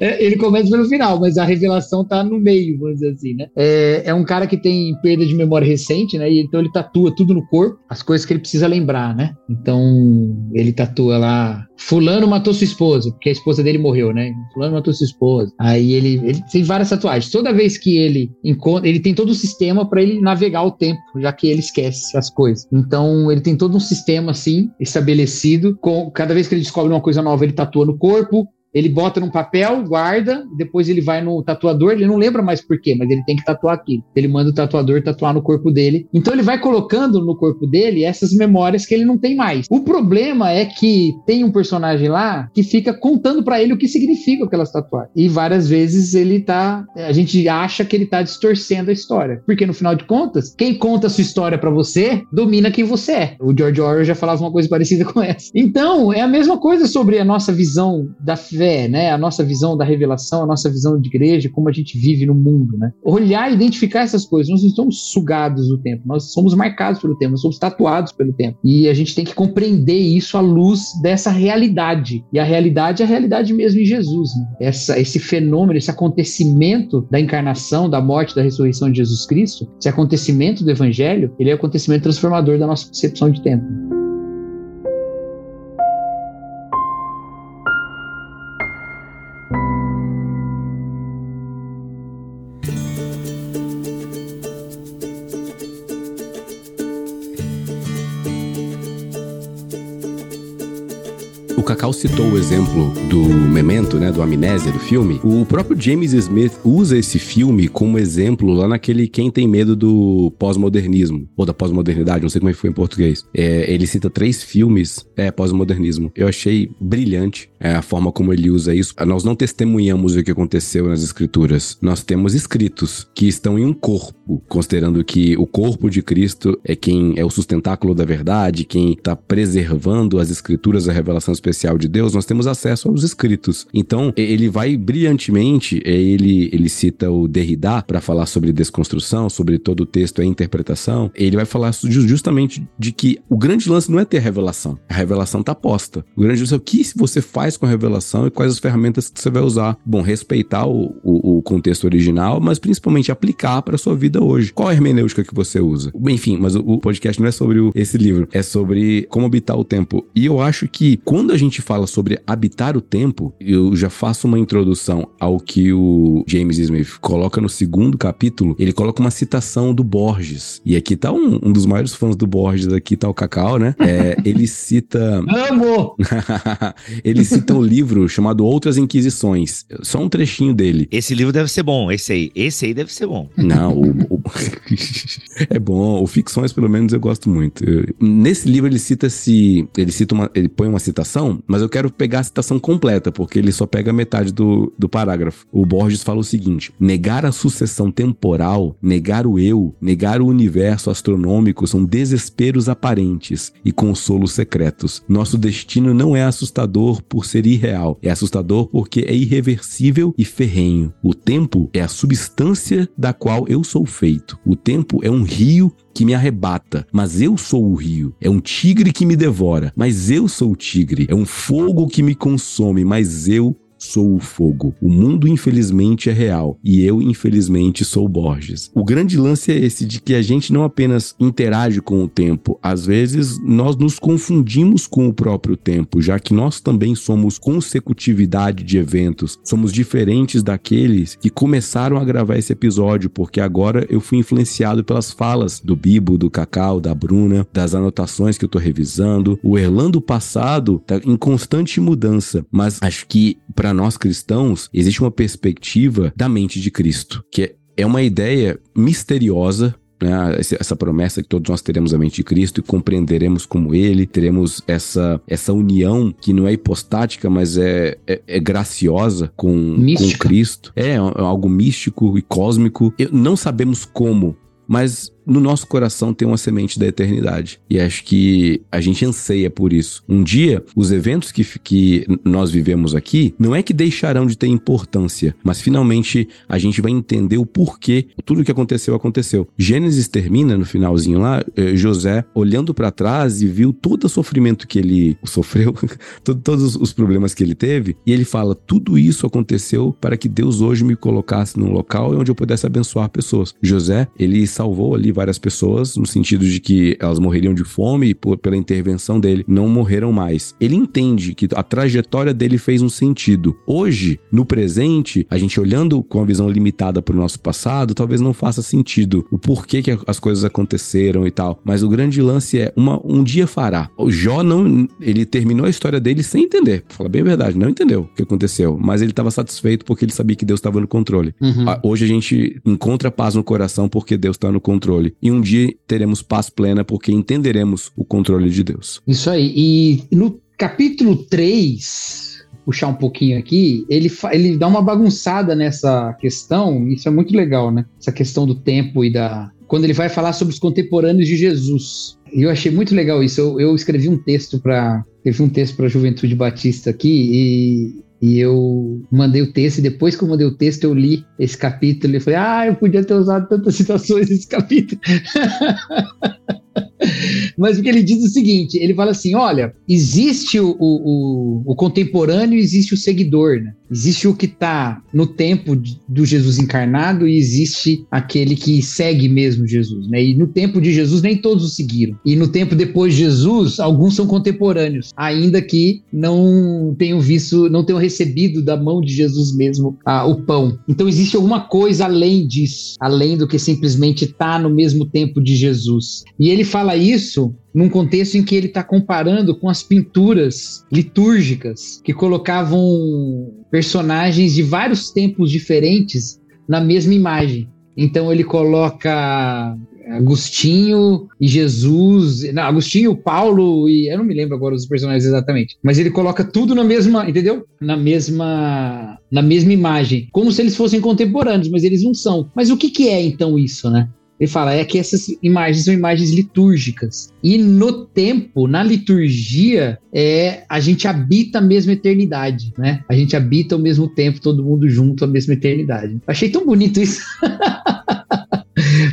É, Ele começa pelo final, mas a revelação tá no meio, vamos dizer assim, né? É, é um cara que tem perda de memória recente, né? E então ele tatua tudo no corpo, as coisas que ele precisa lembrar, né? Então ele tatua lá. Fulano matou sua esposa, porque a esposa dele morreu, né? Fulano matou sua esposa. Aí ele, ele tem várias tatuagens. Toda vez que ele encontra, ele tem todo um sistema para ele navegar o tempo, já que ele esquece as coisas. Então ele tem todo um sistema assim estabelecido. Com cada vez que ele descobre uma coisa nova, ele tatua no corpo. Ele bota num papel, guarda, depois ele vai no tatuador, ele não lembra mais por quê, mas ele tem que tatuar aquilo. Ele manda o tatuador tatuar no corpo dele. Então ele vai colocando no corpo dele essas memórias que ele não tem mais. O problema é que tem um personagem lá que fica contando pra ele o que significa aquelas tatuagens. E várias vezes ele tá, a gente acha que ele tá distorcendo a história, porque no final de contas, quem conta a sua história pra você domina quem você é. O George Orwell já falava uma coisa parecida com essa. Então, é a mesma coisa sobre a nossa visão da né? A nossa visão da revelação, a nossa visão de igreja, como a gente vive no mundo, né? Olhar e identificar essas coisas. Nós não estamos sugados do tempo, nós somos marcados pelo tempo, nós somos tatuados pelo tempo. E a gente tem que compreender isso à luz dessa realidade. E a realidade é a realidade mesmo em Jesus, né? Essa, esse fenômeno, esse acontecimento da encarnação, da morte, da ressurreição de Jesus Cristo, esse acontecimento do evangelho, ele é o acontecimento transformador da nossa concepção de tempo. Citou o exemplo do Memento, né, do Amnésia do filme. O próprio James Smith usa esse filme como exemplo lá naquele Quem Tem Medo do Pós-Modernismo, ou da Pós-Modernidade, não sei como é que foi em português. É, ele cita três filmes, é, pós-modernismo. Eu achei brilhante é, a forma como ele usa isso. Nós não testemunhamos o que aconteceu nas escrituras. Nós temos escritos que estão em um corpo, considerando que o corpo de Cristo é quem é o sustentáculo da verdade, quem está preservando as escrituras, a revelação especial de Deus, nós temos acesso aos escritos. Então, e- ele vai brilhantemente, ele, ele cita o Derrida para falar sobre desconstrução, sobre todo o texto é interpretação. Ele vai falar ju- justamente de que o grande lance não é ter revelação, a revelação está posta. O grande lance é o que você faz com a revelação e quais as ferramentas que você vai usar. Bom, respeitar o, o, o contexto original, mas principalmente aplicar para sua vida hoje. Qual a hermenêutica que você usa? Enfim, mas o, o podcast não é sobre esse livro, é sobre como habitar o tempo. E eu acho que quando a gente fala sobre habitar o tempo, eu já faço uma introdução ao que o James Smith coloca no segundo capítulo. Ele coloca uma citação do Borges. E aqui tá um, um dos maiores fãs do Borges, aqui tá o Cacau, né? É, ele cita. Amo! ele cita um livro chamado Outras Inquisições. Só um trechinho dele. Esse livro deve ser bom, esse aí. Esse aí deve ser bom. Não, o, o- é bom. O Ficções, pelo menos, eu gosto muito. Eu- nesse livro ele cita-se. Ele cita uma. Ele põe uma citação, mas eu quero pegar a citação completa, porque ele só pega metade do, do parágrafo. O Borges fala o seguinte: negar a sucessão temporal, negar o eu, negar o universo astronômico são desesperos aparentes e consolos secretos. Nosso destino não é assustador por ser irreal, é assustador porque é irreversível e ferrenho. O tempo é a substância da qual eu sou feito. O tempo é um rio que me arrebata, mas eu sou o rio. É um tigre que me devora, mas eu sou o tigre. É um fogo que me consome, mas eu sou o fogo. O mundo, infelizmente, é real e eu, infelizmente, sou Borges. O grande lance é esse de que a gente não apenas interage com o tempo, às vezes nós nos confundimos com o próprio tempo, já que nós também somos consecutividade de eventos, somos diferentes daqueles que começaram a gravar esse episódio, porque agora eu fui influenciado pelas falas do Bibo, do Cacau, da Bruna, das anotações que eu tô revisando. O Erlando passado tá em constante mudança, mas acho que para nós cristãos existe uma perspectiva da mente de Cristo, que é é uma ideia misteriosa, né, essa promessa que todos nós teremos a mente de Cristo e compreenderemos como Ele, teremos essa, essa união que não é hipostática, mas é, é, é graciosa com, com Cristo. É, é algo místico e cósmico. Não sabemos como, mas no nosso coração tem uma semente da eternidade. E acho que a gente anseia por isso. Um dia, os eventos que, que nós vivemos aqui não é que deixarão de ter importância, mas finalmente a gente vai entender o porquê tudo o que aconteceu aconteceu. Gênesis termina no finalzinho lá, eh, José olhando para trás e viu todo o sofrimento que ele sofreu, todos os problemas que ele teve, e ele fala: tudo isso aconteceu para que Deus hoje me colocasse num local onde eu pudesse abençoar pessoas. José, ele salvou ali várias pessoas, no sentido de que elas morreriam de fome e por, pela intervenção dele não morreram mais. Ele entende que a trajetória dele fez um sentido. Hoje, no presente, a gente olhando com a visão limitada para o nosso passado, talvez não faça sentido o porquê que as coisas aconteceram e tal. Mas o grande lance é uma, um dia fará. O Jó não, ele terminou a história dele sem entender. Fala bem a verdade, não entendeu o que aconteceu, mas ele estava satisfeito porque ele sabia que Deus estava no controle. Uhum. Hoje a gente encontra paz no coração porque Deus está no controle controle. E um dia teremos paz plena porque entenderemos o controle de Deus. Isso aí. E no capítulo 3, puxar um pouquinho aqui, ele, ele dá uma bagunçada nessa questão, isso é muito legal, né? Essa questão do tempo e da. Quando ele vai falar sobre os contemporâneos de Jesus. E eu achei muito legal isso. Eu, eu escrevi um texto para. Escrevi um texto para a Juventude Batista aqui e e eu mandei o texto, e depois que eu mandei o texto, eu li esse capítulo e falei, ah, eu podia ter usado tantas citações nesse capítulo. Mas o que ele diz é o seguinte: ele fala assim: olha, existe o, o, o contemporâneo, existe o seguidor, né? Existe o que está no tempo do Jesus encarnado e existe aquele que segue mesmo Jesus, né? E no tempo de Jesus nem todos o seguiram. E no tempo depois de Jesus, alguns são contemporâneos, ainda que não tenham visto, não tenham recebido da mão de Jesus mesmo ah, o pão. Então existe alguma coisa além disso, além do que simplesmente estar tá no mesmo tempo de Jesus. E ele fala isso num contexto em que ele está comparando com as pinturas litúrgicas que colocavam personagens de vários tempos diferentes na mesma imagem. Então ele coloca Agostinho e Jesus, não, Agostinho, Paulo e eu não me lembro agora os personagens exatamente, mas ele coloca tudo na mesma, entendeu? Na mesma na mesma imagem, como se eles fossem contemporâneos, mas eles não são. Mas o que que é então isso, né? Ele fala é que essas imagens são imagens litúrgicas. E no tempo, na liturgia, é a gente habita a mesma eternidade, né? A gente habita ao mesmo tempo, todo mundo junto, a mesma eternidade. Achei tão bonito isso.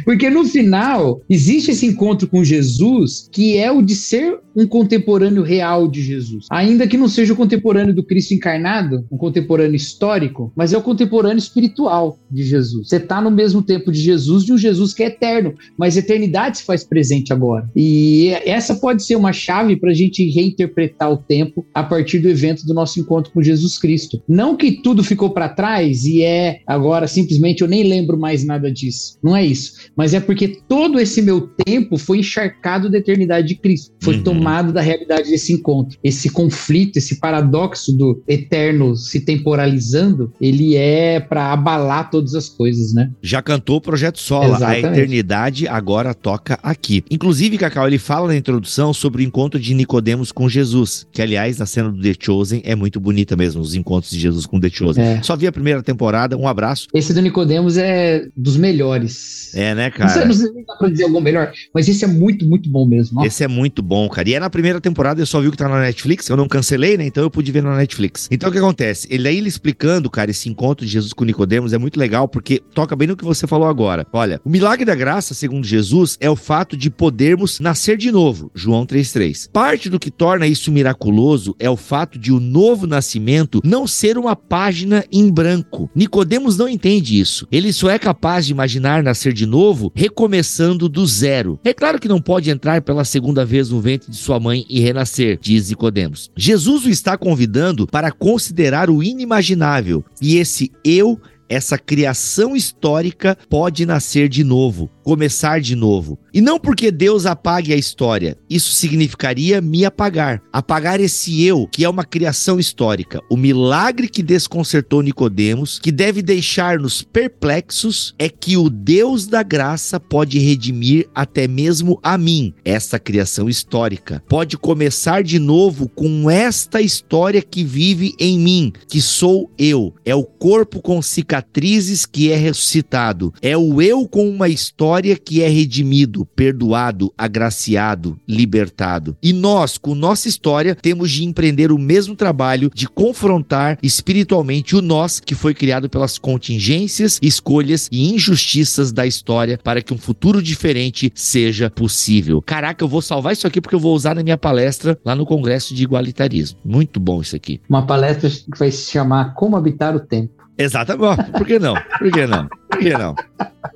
Porque no final, existe esse encontro com Jesus que é o de ser um contemporâneo real de Jesus. Ainda que não seja o contemporâneo do Cristo encarnado, um contemporâneo histórico, mas é o contemporâneo espiritual de Jesus. Você está no mesmo tempo de Jesus, de um Jesus que é eterno, mas eternidade se faz presente agora. E essa pode ser uma chave para a gente reinterpretar o tempo a partir do evento do nosso encontro com Jesus Cristo. Não que tudo ficou para trás e é agora simplesmente eu nem lembro mais nada disso. Não é isso. Mas é porque todo esse meu tempo foi encharcado da eternidade de Cristo. Foi uhum. tomado da realidade desse encontro. Esse conflito, esse paradoxo do eterno se temporalizando, ele é para abalar todas as coisas, né? Já cantou o projeto Sola, Exatamente. a eternidade agora toca aqui. Inclusive, Cacau, ele fala na introdução sobre o encontro de Nicodemos com Jesus, que aliás, na cena do The Chosen é muito bonita mesmo, os encontros de Jesus com The Chosen. É. Só vi a primeira temporada, um abraço. Esse do Nicodemos é dos melhores. É, né? Né, cara? Não sei, não dá pra dizer algo melhor, mas esse é muito, muito bom mesmo. Esse é muito bom, cara. E é na primeira temporada, eu só vi que tá na Netflix, eu não cancelei, né? Então eu pude ver na Netflix. Então o que acontece? Ele aí ele explicando, cara, esse encontro de Jesus com Nicodemos é muito legal, porque toca bem no que você falou agora. Olha, o milagre da graça, segundo Jesus, é o fato de podermos nascer de novo. João 3,3. Parte do que torna isso miraculoso é o fato de o novo nascimento não ser uma página em branco. Nicodemos não entende isso. Ele só é capaz de imaginar nascer de novo recomeçando do zero. É claro que não pode entrar pela segunda vez no ventre de sua mãe e renascer, diz Nicodemos. Jesus o está convidando para considerar o inimaginável e esse eu essa criação histórica pode nascer de novo, começar de novo. E não porque Deus apague a história, isso significaria me apagar. Apagar esse eu, que é uma criação histórica. O milagre que desconcertou Nicodemos, que deve deixar-nos perplexos, é que o Deus da graça pode redimir até mesmo a mim, essa criação histórica. Pode começar de novo com esta história que vive em mim, que sou eu. É o corpo com cicatrizes que é ressuscitado. É o eu com uma história que é redimido, perdoado, agraciado, libertado. E nós, com nossa história, temos de empreender o mesmo trabalho de confrontar espiritualmente o nós que foi criado pelas contingências, escolhas e injustiças da história para que um futuro diferente seja possível. Caraca, eu vou salvar isso aqui porque eu vou usar na minha palestra lá no Congresso de Igualitarismo. Muito bom isso aqui. Uma palestra que vai se chamar Como Habitar o Tempo. Exatamente. Por que não? Por que não? Por que não?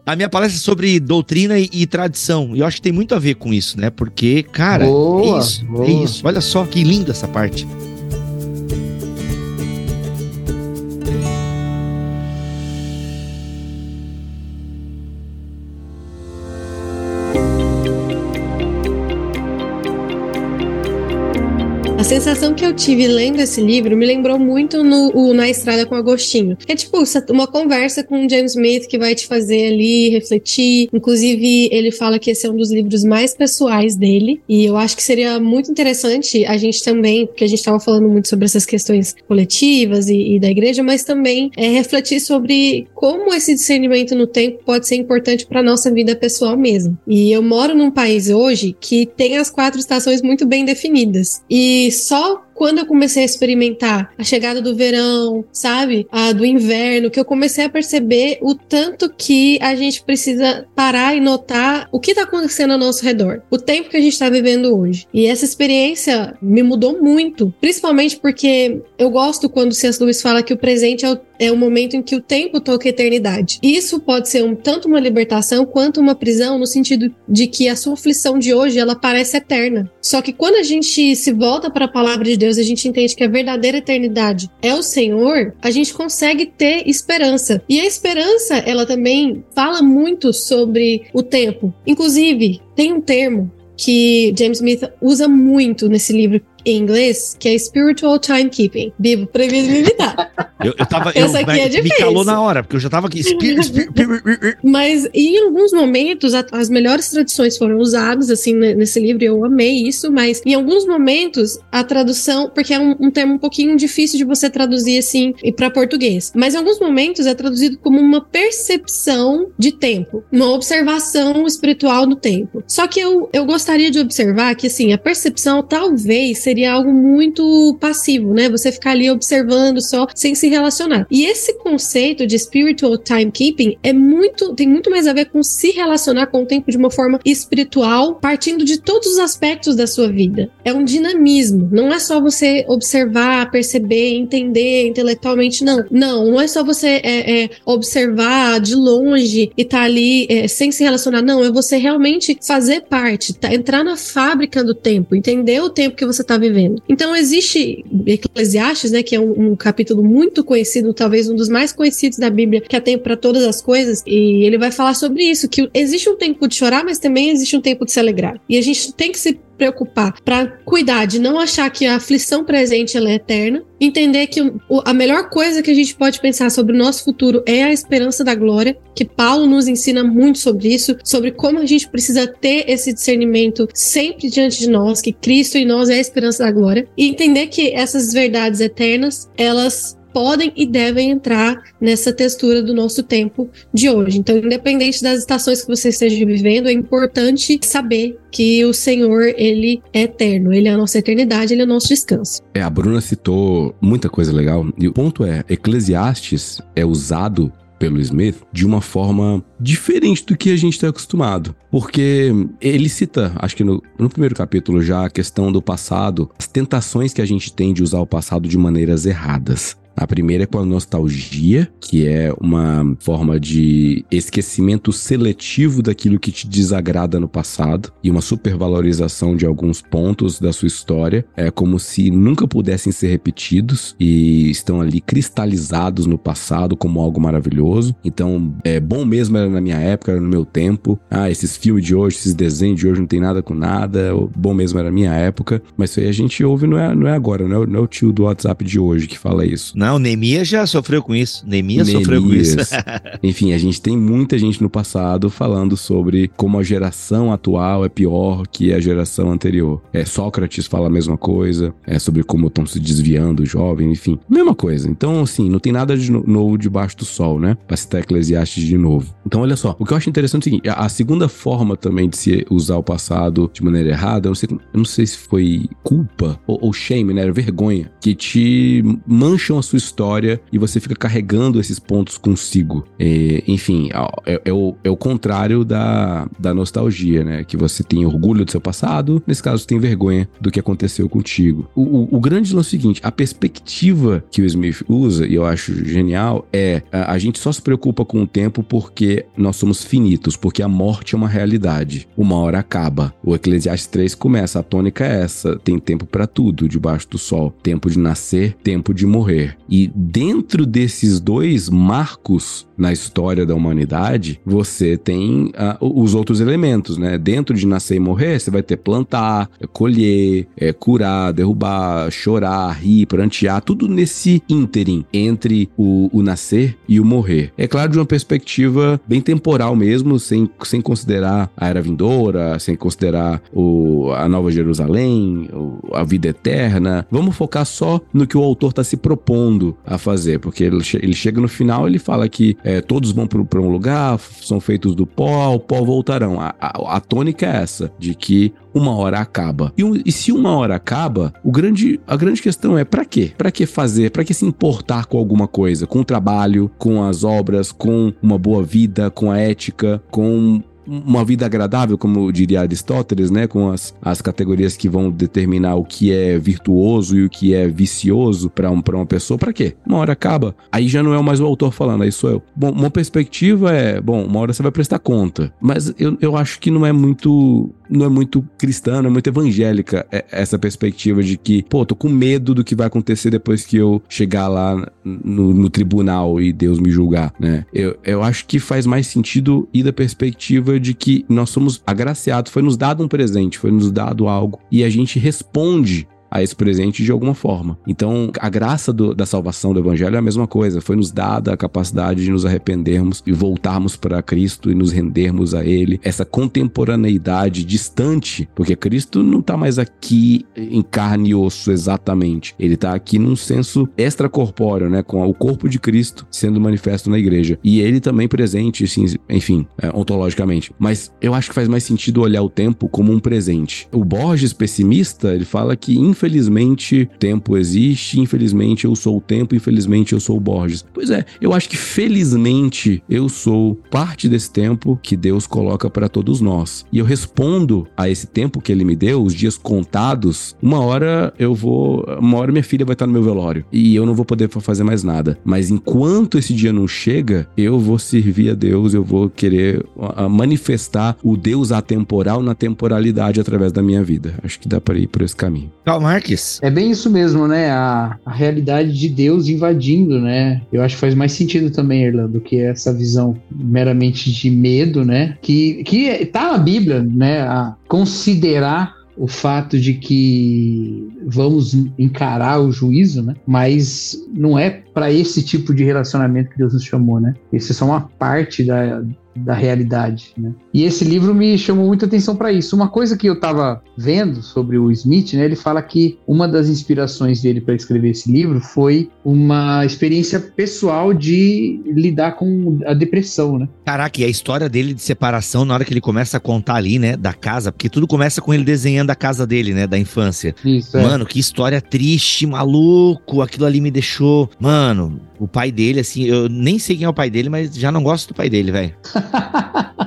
A minha palestra é sobre doutrina e, e tradição. E eu acho que tem muito a ver com isso, né? Porque, cara, Boa, é isso. boa. É isso. Olha só que linda essa parte. Sensação que eu tive lendo esse livro me lembrou muito no Na Estrada com Agostinho. É tipo uma conversa com o James Smith que vai te fazer ali refletir. Inclusive, ele fala que esse é um dos livros mais pessoais dele. E eu acho que seria muito interessante a gente também, porque a gente estava falando muito sobre essas questões coletivas e, e da igreja, mas também é, refletir sobre como esse discernimento no tempo pode ser importante para nossa vida pessoal mesmo. E eu moro num país hoje que tem as quatro estações muito bem definidas. E só quando eu comecei a experimentar a chegada do verão, sabe? A do inverno, que eu comecei a perceber o tanto que a gente precisa parar e notar o que tá acontecendo ao nosso redor, o tempo que a gente tá vivendo hoje. E essa experiência me mudou muito, principalmente porque eu gosto quando o C.S. Lewis fala que o presente é o é o momento em que o tempo toca a eternidade. Isso pode ser um, tanto uma libertação quanto uma prisão, no sentido de que a sua aflição de hoje ela parece eterna. Só que quando a gente se volta para a palavra de Deus, a gente entende que a verdadeira eternidade é o Senhor, a gente consegue ter esperança. E a esperança, ela também fala muito sobre o tempo. Inclusive, tem um termo que James Smith usa muito nesse livro em inglês, que é spiritual timekeeping. Bibo, proibido me imitar. Eu, eu tava. Essa eu, aqui é me difícil. calou na hora, porque eu já tava aqui. Mas em alguns momentos as melhores traduções foram usadas assim ne- nesse livro, e eu amei isso, mas em alguns momentos a tradução, porque é um, um termo um pouquinho difícil de você traduzir assim para português, mas em alguns momentos é traduzido como uma percepção de tempo, uma observação espiritual do tempo. Só que eu, eu gostaria de observar que assim, a percepção talvez seria algo muito passivo, né? Você ficar ali observando só sem se relacionar. E esse conceito de spiritual timekeeping é muito, tem muito mais a ver com se relacionar com o tempo de uma forma espiritual, partindo de todos os aspectos da sua vida. É um dinamismo, não é só você observar, perceber, entender intelectualmente, não. Não, não é só você é, é, observar de longe e tá ali é, sem se relacionar, não. É você realmente fazer parte, tá, entrar na fábrica do tempo, entender o tempo que você tá vivendo. Então existe Eclesiastes, né, que é um, um capítulo muito conhecido, talvez um dos mais conhecidos da Bíblia, que é tempo para todas as coisas, e ele vai falar sobre isso, que existe um tempo de chorar, mas também existe um tempo de se alegrar. E a gente tem que se preocupar para cuidar de não achar que a aflição presente ela é eterna, entender que o- a melhor coisa que a gente pode pensar sobre o nosso futuro é a esperança da glória, que Paulo nos ensina muito sobre isso, sobre como a gente precisa ter esse discernimento sempre diante de nós, que Cristo em nós é a esperança da glória, e entender que essas verdades eternas, elas podem e devem entrar nessa textura do nosso tempo de hoje. Então, independente das estações que você esteja vivendo, é importante saber que o Senhor, ele é eterno, ele é a nossa eternidade, ele é o nosso descanso. É, a Bruna citou muita coisa legal, e o ponto é, Eclesiastes é usado pelo Smith de uma forma diferente do que a gente está acostumado. Porque ele cita, acho que no, no, primeiro capítulo já, a questão do passado, as tentações que a gente tem de usar o passado de maneiras erradas. A primeira é com a nostalgia, que é uma forma de esquecimento seletivo daquilo que te desagrada no passado e uma supervalorização de alguns pontos da sua história. É como se nunca pudessem ser repetidos e estão ali cristalizados no passado como algo maravilhoso. Então, é bom mesmo era na minha época, era no meu tempo. Ah, esses filmes de hoje, esses desenhos de hoje não tem nada com nada. Bom mesmo era na minha época. Mas isso aí a gente ouve não é, não é agora, não é, não é o tio do WhatsApp de hoje que fala isso. Não, Neemias já sofreu com isso. Neemias, sofreu com isso. Enfim, a gente tem muita gente no passado falando sobre como a geração atual é pior que a geração anterior. É, Sócrates fala a mesma coisa, é sobre como estão se desviando os jovens, enfim, mesma coisa. Então, assim, não tem nada de novo debaixo do sol, né? Pra citar Eclesiastes de novo. Então, olha só, o que eu acho interessante é o seguinte: a, segunda forma também de se usar o passado de maneira errada, eu não sei, eu não sei se foi culpa ou, ou shame, né? Vergonha, que te mancham a sua história e você fica carregando esses pontos consigo. E, enfim, é, é, o, é o contrário da, da nostalgia, né? Que você tem orgulho do seu passado, nesse caso, você tem vergonha do que aconteceu contigo. O, o, o grande lance é o seguinte: a perspectiva que o Smith usa, e eu acho genial, é a, a gente só se preocupa com o tempo porque nós somos finitos, porque a morte é uma realidade. Uma hora acaba. O Eclesiastes 3 começa, a tônica é essa: tem tempo para tudo debaixo do sol, tempo de nascer, tempo de morrer. E dentro desses dois marcos na história da humanidade, você tem uh, os outros elementos, né? Dentro de nascer e morrer, você vai ter plantar, colher, é, curar, derrubar, chorar, rir, prantear, tudo nesse ínterim entre o, o nascer e o morrer. É claro, de uma perspectiva bem temporal mesmo, sem, sem considerar a era vindoura, sem considerar o, a Nova Jerusalém, o, a vida eterna. Vamos focar só no que o autor está se propondo a fazer, porque ele, ele chega no final ele fala que é, todos vão para um lugar, são feitos do pó, ao pó voltarão. A, a, a tônica é essa, de que uma hora acaba. E, um, e, se uma hora acaba, o grande, a grande questão é para quê? Para que fazer? Para que se importar com alguma coisa? Com o trabalho, com as obras, com uma boa vida, com a ética, com uma vida agradável, como diria Aristóteles, né, com as, as categorias que vão determinar o que é virtuoso e o que é vicioso para um, uma pessoa, para quê? Uma hora acaba. Aí já não é mais o autor falando, aí sou eu. Bom, uma perspectiva é, bom, uma hora você vai prestar conta, mas eu, eu acho que não é muito não é muito cristã, não é muito evangélica é, essa perspectiva de que, pô, tô com medo do que vai acontecer depois que eu chegar lá no, no tribunal e Deus me julgar, né? Eu, eu acho que faz mais sentido ir da perspectiva de que nós somos agraciados, foi nos dado um presente, foi nos dado algo e a gente responde a esse presente de alguma forma. Então, a graça do, da salvação do evangelho é a mesma coisa. Foi nos dada a capacidade de nos arrependermos e voltarmos para Cristo e nos rendermos a Ele. Essa contemporaneidade distante, porque Cristo não está mais aqui em carne e osso exatamente. Ele está aqui num senso extracorpóreo, né? Com o corpo de Cristo sendo manifesto na igreja. E ele também presente, assim, enfim, é, ontologicamente. Mas eu acho que faz mais sentido olhar o tempo como um presente. O Borges, pessimista, ele fala que, tempo existe, infelizmente eu sou o tempo, infelizmente eu sou o Borges. Pois é, eu acho que felizmente eu sou parte desse tempo que Deus coloca para todos nós. E eu respondo a esse tempo que ele me deu, os dias contados, uma hora eu vou, uma hora minha filha vai estar no meu velório e eu não vou poder fazer mais nada. Mas enquanto esse dia não chega, eu vou servir a Deus, eu vou querer manifestar o Deus atemporal na temporalidade através da minha vida. Acho que dá para ir por esse caminho. Calma Marques. É bem isso mesmo, né? A, a realidade de Deus invadindo, né? Eu acho que faz mais sentido também, Erlan, do que essa visão meramente de medo, né? Que, que tá na Bíblia, né? A considerar o fato de que vamos encarar o juízo, né? Mas não é para esse tipo de relacionamento que Deus nos chamou, né? Isso é só uma parte da, da realidade, né? E esse livro me chamou muita atenção para isso. Uma coisa que eu estava vendo sobre o Smith, né? Ele fala que uma das inspirações dele para escrever esse livro foi uma experiência pessoal de lidar com a depressão, né? Caraca, e a história dele de separação na hora que ele começa a contar ali, né, da casa, porque tudo começa com ele desenhando a casa dele, né, da infância. Isso, é. Mano, que história triste, maluco. Aquilo ali me deixou. Mano, o pai dele, assim, eu nem sei quem é o pai dele, mas já não gosto do pai dele, velho.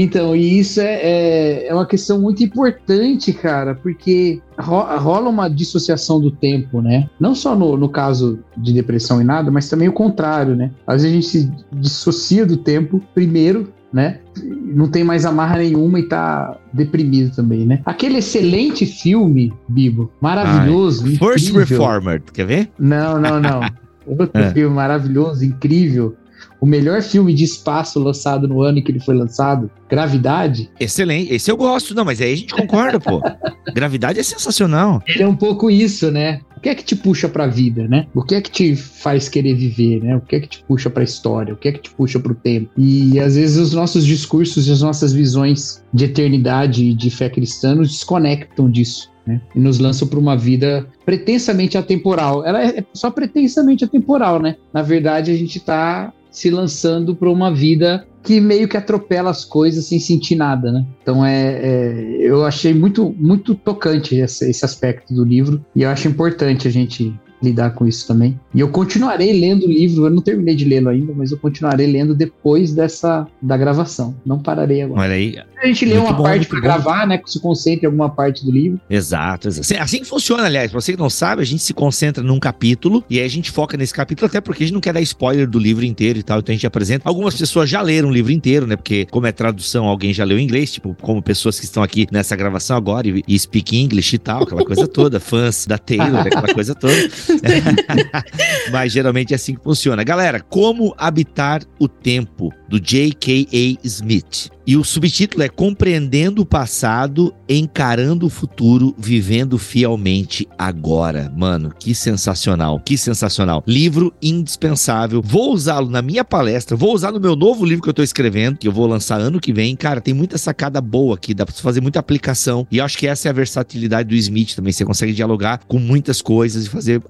Então, e isso é, é, é, uma questão muito importante, cara, porque ro rola uma dissociação do tempo, né? Não só no, no caso de depressão e nada, mas também o contrário, né? Às vezes a gente se dissocia do tempo primeiro, né? Não tem mais amarra nenhuma e tá deprimido também, né? Aquele excelente filme, Bibo, maravilhoso. Ai, First Reformer, quer ver? Não, não, não. Outro é. filme maravilhoso, incrível, o melhor filme de espaço lançado no ano em que ele foi lançado, Gravidade. Excelente. Esse eu gosto, não, mas aí a gente concorda, pô. Gravidade é sensacional. Ele é um pouco isso, né? O que é que te puxa para a vida, né? O que é que te faz querer viver, né? O que é que te puxa para a história? O que é que te puxa para o tempo? E às vezes os nossos discursos e as nossas visões de eternidade e de fé cristã nos desconectam disso. Né? E nos lançam para uma vida pretensamente atemporal. Ela é só pretensamente atemporal, né? Na verdade, a gente está se lançando para uma vida que meio que atropela as coisas sem sentir nada, né? Então é, é eu achei muito muito tocante esse, esse, aspecto do livro e eu acho importante a gente lidar com isso também. E eu continuarei lendo o livro, eu não terminei de lê-lo ainda, mas eu continuarei lendo depois dessa da gravação. Não pararei agora. Olha aí. A gente lê uma bom, parte para gravar, né? Que se concentre em alguma parte do livro. Exato, exato. Assim, assim que funciona, aliás. Pra você que não sabe, a gente se concentra num capítulo e aí a gente foca nesse capítulo, até porque a gente não quer dar spoiler do livro inteiro e tal. Então a gente apresenta. Algumas pessoas já leram o livro inteiro, né? Porque, como é tradução, alguém já leu em inglês, tipo, como pessoas que estão aqui nessa gravação agora e, e speak English e tal, aquela coisa toda, fãs da Taylor, aquela coisa toda. Mas geralmente é assim que funciona. Galera, como habitar o tempo do J.K.A. Smith. E o subtítulo é Compreendendo o Passado, Encarando o Futuro, Vivendo Fielmente Agora. Mano, que sensacional, que sensacional. Livro indispensável. Vou usá-lo na minha palestra, vou usar no meu novo livro que eu tô escrevendo, que eu vou lançar ano que vem. Cara, tem muita sacada boa aqui, dá pra fazer muita aplicação. E acho que essa é a versatilidade do Smith também. Você consegue dialogar com muitas coisas e fazer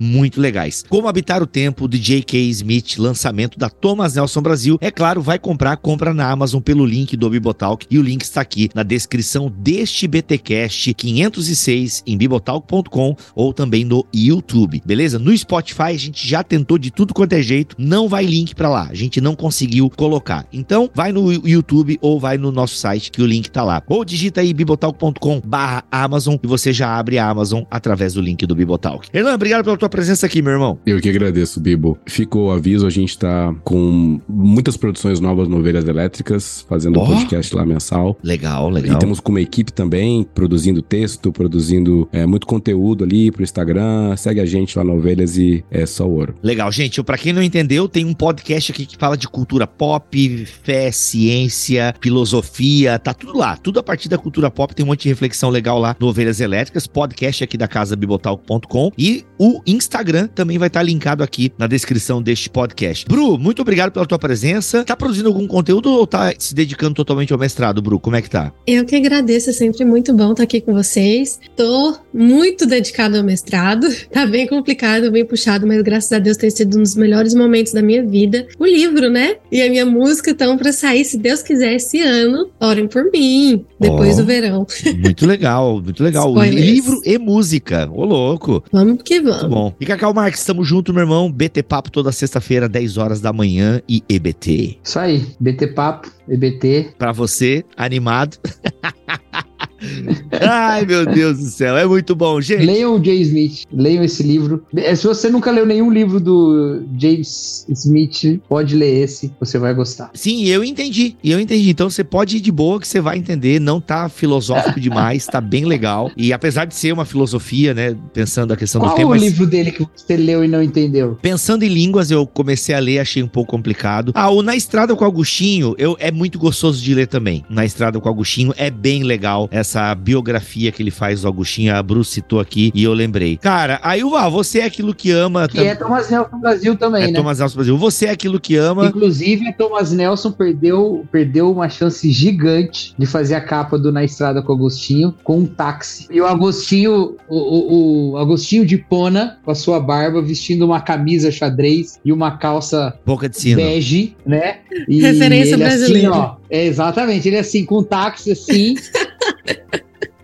muito legais. Como Habitar o Tempo, de J.K. Smith, lançamento da Thomas Nelson Brasil. É claro, vai comprar, compra na Amazon pelo link do Bibotalk e o link está aqui na descrição deste BTcast 506 em bibotalk.com ou também no YouTube, beleza? No Spotify a gente já tentou de tudo quanto é jeito, não vai link para lá, a gente não conseguiu colocar. Então, vai no YouTube ou vai no nosso site que o link tá lá. Ou digita aí bibotalk.com/amazon e você já abre a Amazon através do link do Bibotalk. Hernan, obrigado pela tua presença aqui, meu irmão. Eu que agradeço, Bibo. Ficou o aviso, a gente tá com muitas produções novas no Ovelhas Elétricas, fazendo oh. um podcast lá mensal. Legal, legal. E temos com uma equipe também, produzindo texto, produzindo é, muito conteúdo ali pro Instagram. Segue a gente lá no Ovelhas e é só ouro. Legal, gente. Para quem não entendeu, tem um podcast aqui que fala de cultura pop, fé, ciência, filosofia, tá tudo lá. Tudo a partir da cultura pop. Tem um monte de reflexão legal lá no Ovelhas Elétricas, podcast aqui da casa bibotalk.com e o Instagram também vai estar tá linkado aqui na descrição deste podcast. Bru, muito obrigado pela tua presença. Tá produzindo algum conteúdo ou tá se dedicando totalmente ao mestrado, Bru? Como é que tá? Eu que agradeço, é sempre muito bom estar aqui com vocês. Tô muito dedicado ao mestrado. Tá bem complicado, bem puxado, mas graças a Deus tem sido um dos melhores momentos da minha vida. O livro, né? E a minha música estão para sair, se Deus quiser, esse ano. Orem por mim, depois oh, do verão. Muito legal, muito legal. livro e música. Ô, louco. Vamos que vamos. Muito bom. E Cacau Marques, estamos junto, meu irmão. BT Papo toda sexta-feira, 10 horas da manhã e EBT. Isso aí, BT Papo, EBT. Pra você, animado. Ai, meu Deus do céu, é muito bom, gente. Leiam o James Smith, leiam esse livro. É, se você nunca leu nenhum livro do James Smith, pode ler esse, você vai gostar. Sim, eu entendi. Eu entendi. Então você pode ir de boa que você vai entender, não tá filosófico demais, tá bem legal. E apesar de ser uma filosofia, né, pensando a questão Qual do tema. Qual o livro dele que você leu e não entendeu? Pensando em línguas, eu comecei a ler, achei um pouco complicado. Ah, o Na Estrada com Agostinho, eu, é muito gostoso de ler também. Na Estrada com Agostinho é bem legal. É essa biografia que ele faz do Agostinho, a Bruce citou aqui e eu lembrei. Cara, aí o ah, você é aquilo que ama. Que é Thomas Nelson Brasil também, é né? Thomas Nelson Brasil. Você é aquilo que ama. Inclusive, Thomas Nelson perdeu, perdeu uma chance gigante de fazer a capa do Na Estrada com o Agostinho com um táxi. E o Agostinho, o, o, o Agostinho de Pona, com a sua barba, vestindo uma camisa xadrez e uma calça Boca de sino. bege, né? E Referência ele brasileira. Assim, ó, é, exatamente, ele assim, com um táxi assim,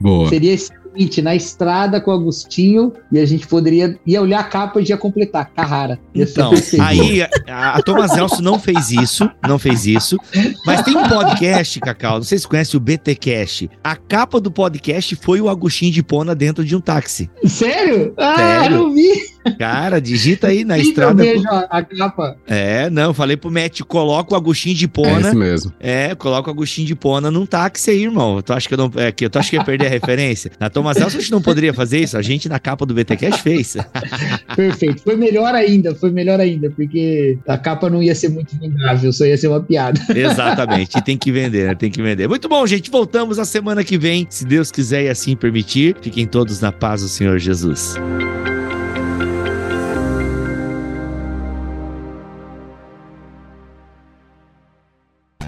Boa. seria excelente, na estrada com o Agostinho, e a gente poderia ia olhar a capa e ia completar, Carrara. Ia Então, aí a, a Thomas Nelson não fez isso, não fez isso. Mas tem um podcast, Cacau, não sei se você conhece o BTcast. A capa do podcast foi o Agostinho de Pona dentro de um táxi. Sério? Ah, Sério? eu não vi. Cara, digita aí na Sim, estrada. Eu vejo a, a capa. É, não, falei pro Matt, coloca o Agostinho de É Pona. isso mesmo. É, coloca o Agostinho de Pona num táxi aí, irmão. Tu acha que eu não, é, que, tu acha que eu ia perder a referência? Na Thomas Nelson a gente não poderia fazer isso. A gente na capa do BTcast fez. Perfeito. Foi melhor ainda, foi melhor ainda, porque a capa não ia ser muito vendável, só ia ser uma piada. Exatamente, e tem que vender, né? Tem que vender. Muito bom, gente. Voltamos a semana que vem, se Deus quiser e assim permitir. Fiquem todos na paz do Senhor Jesus.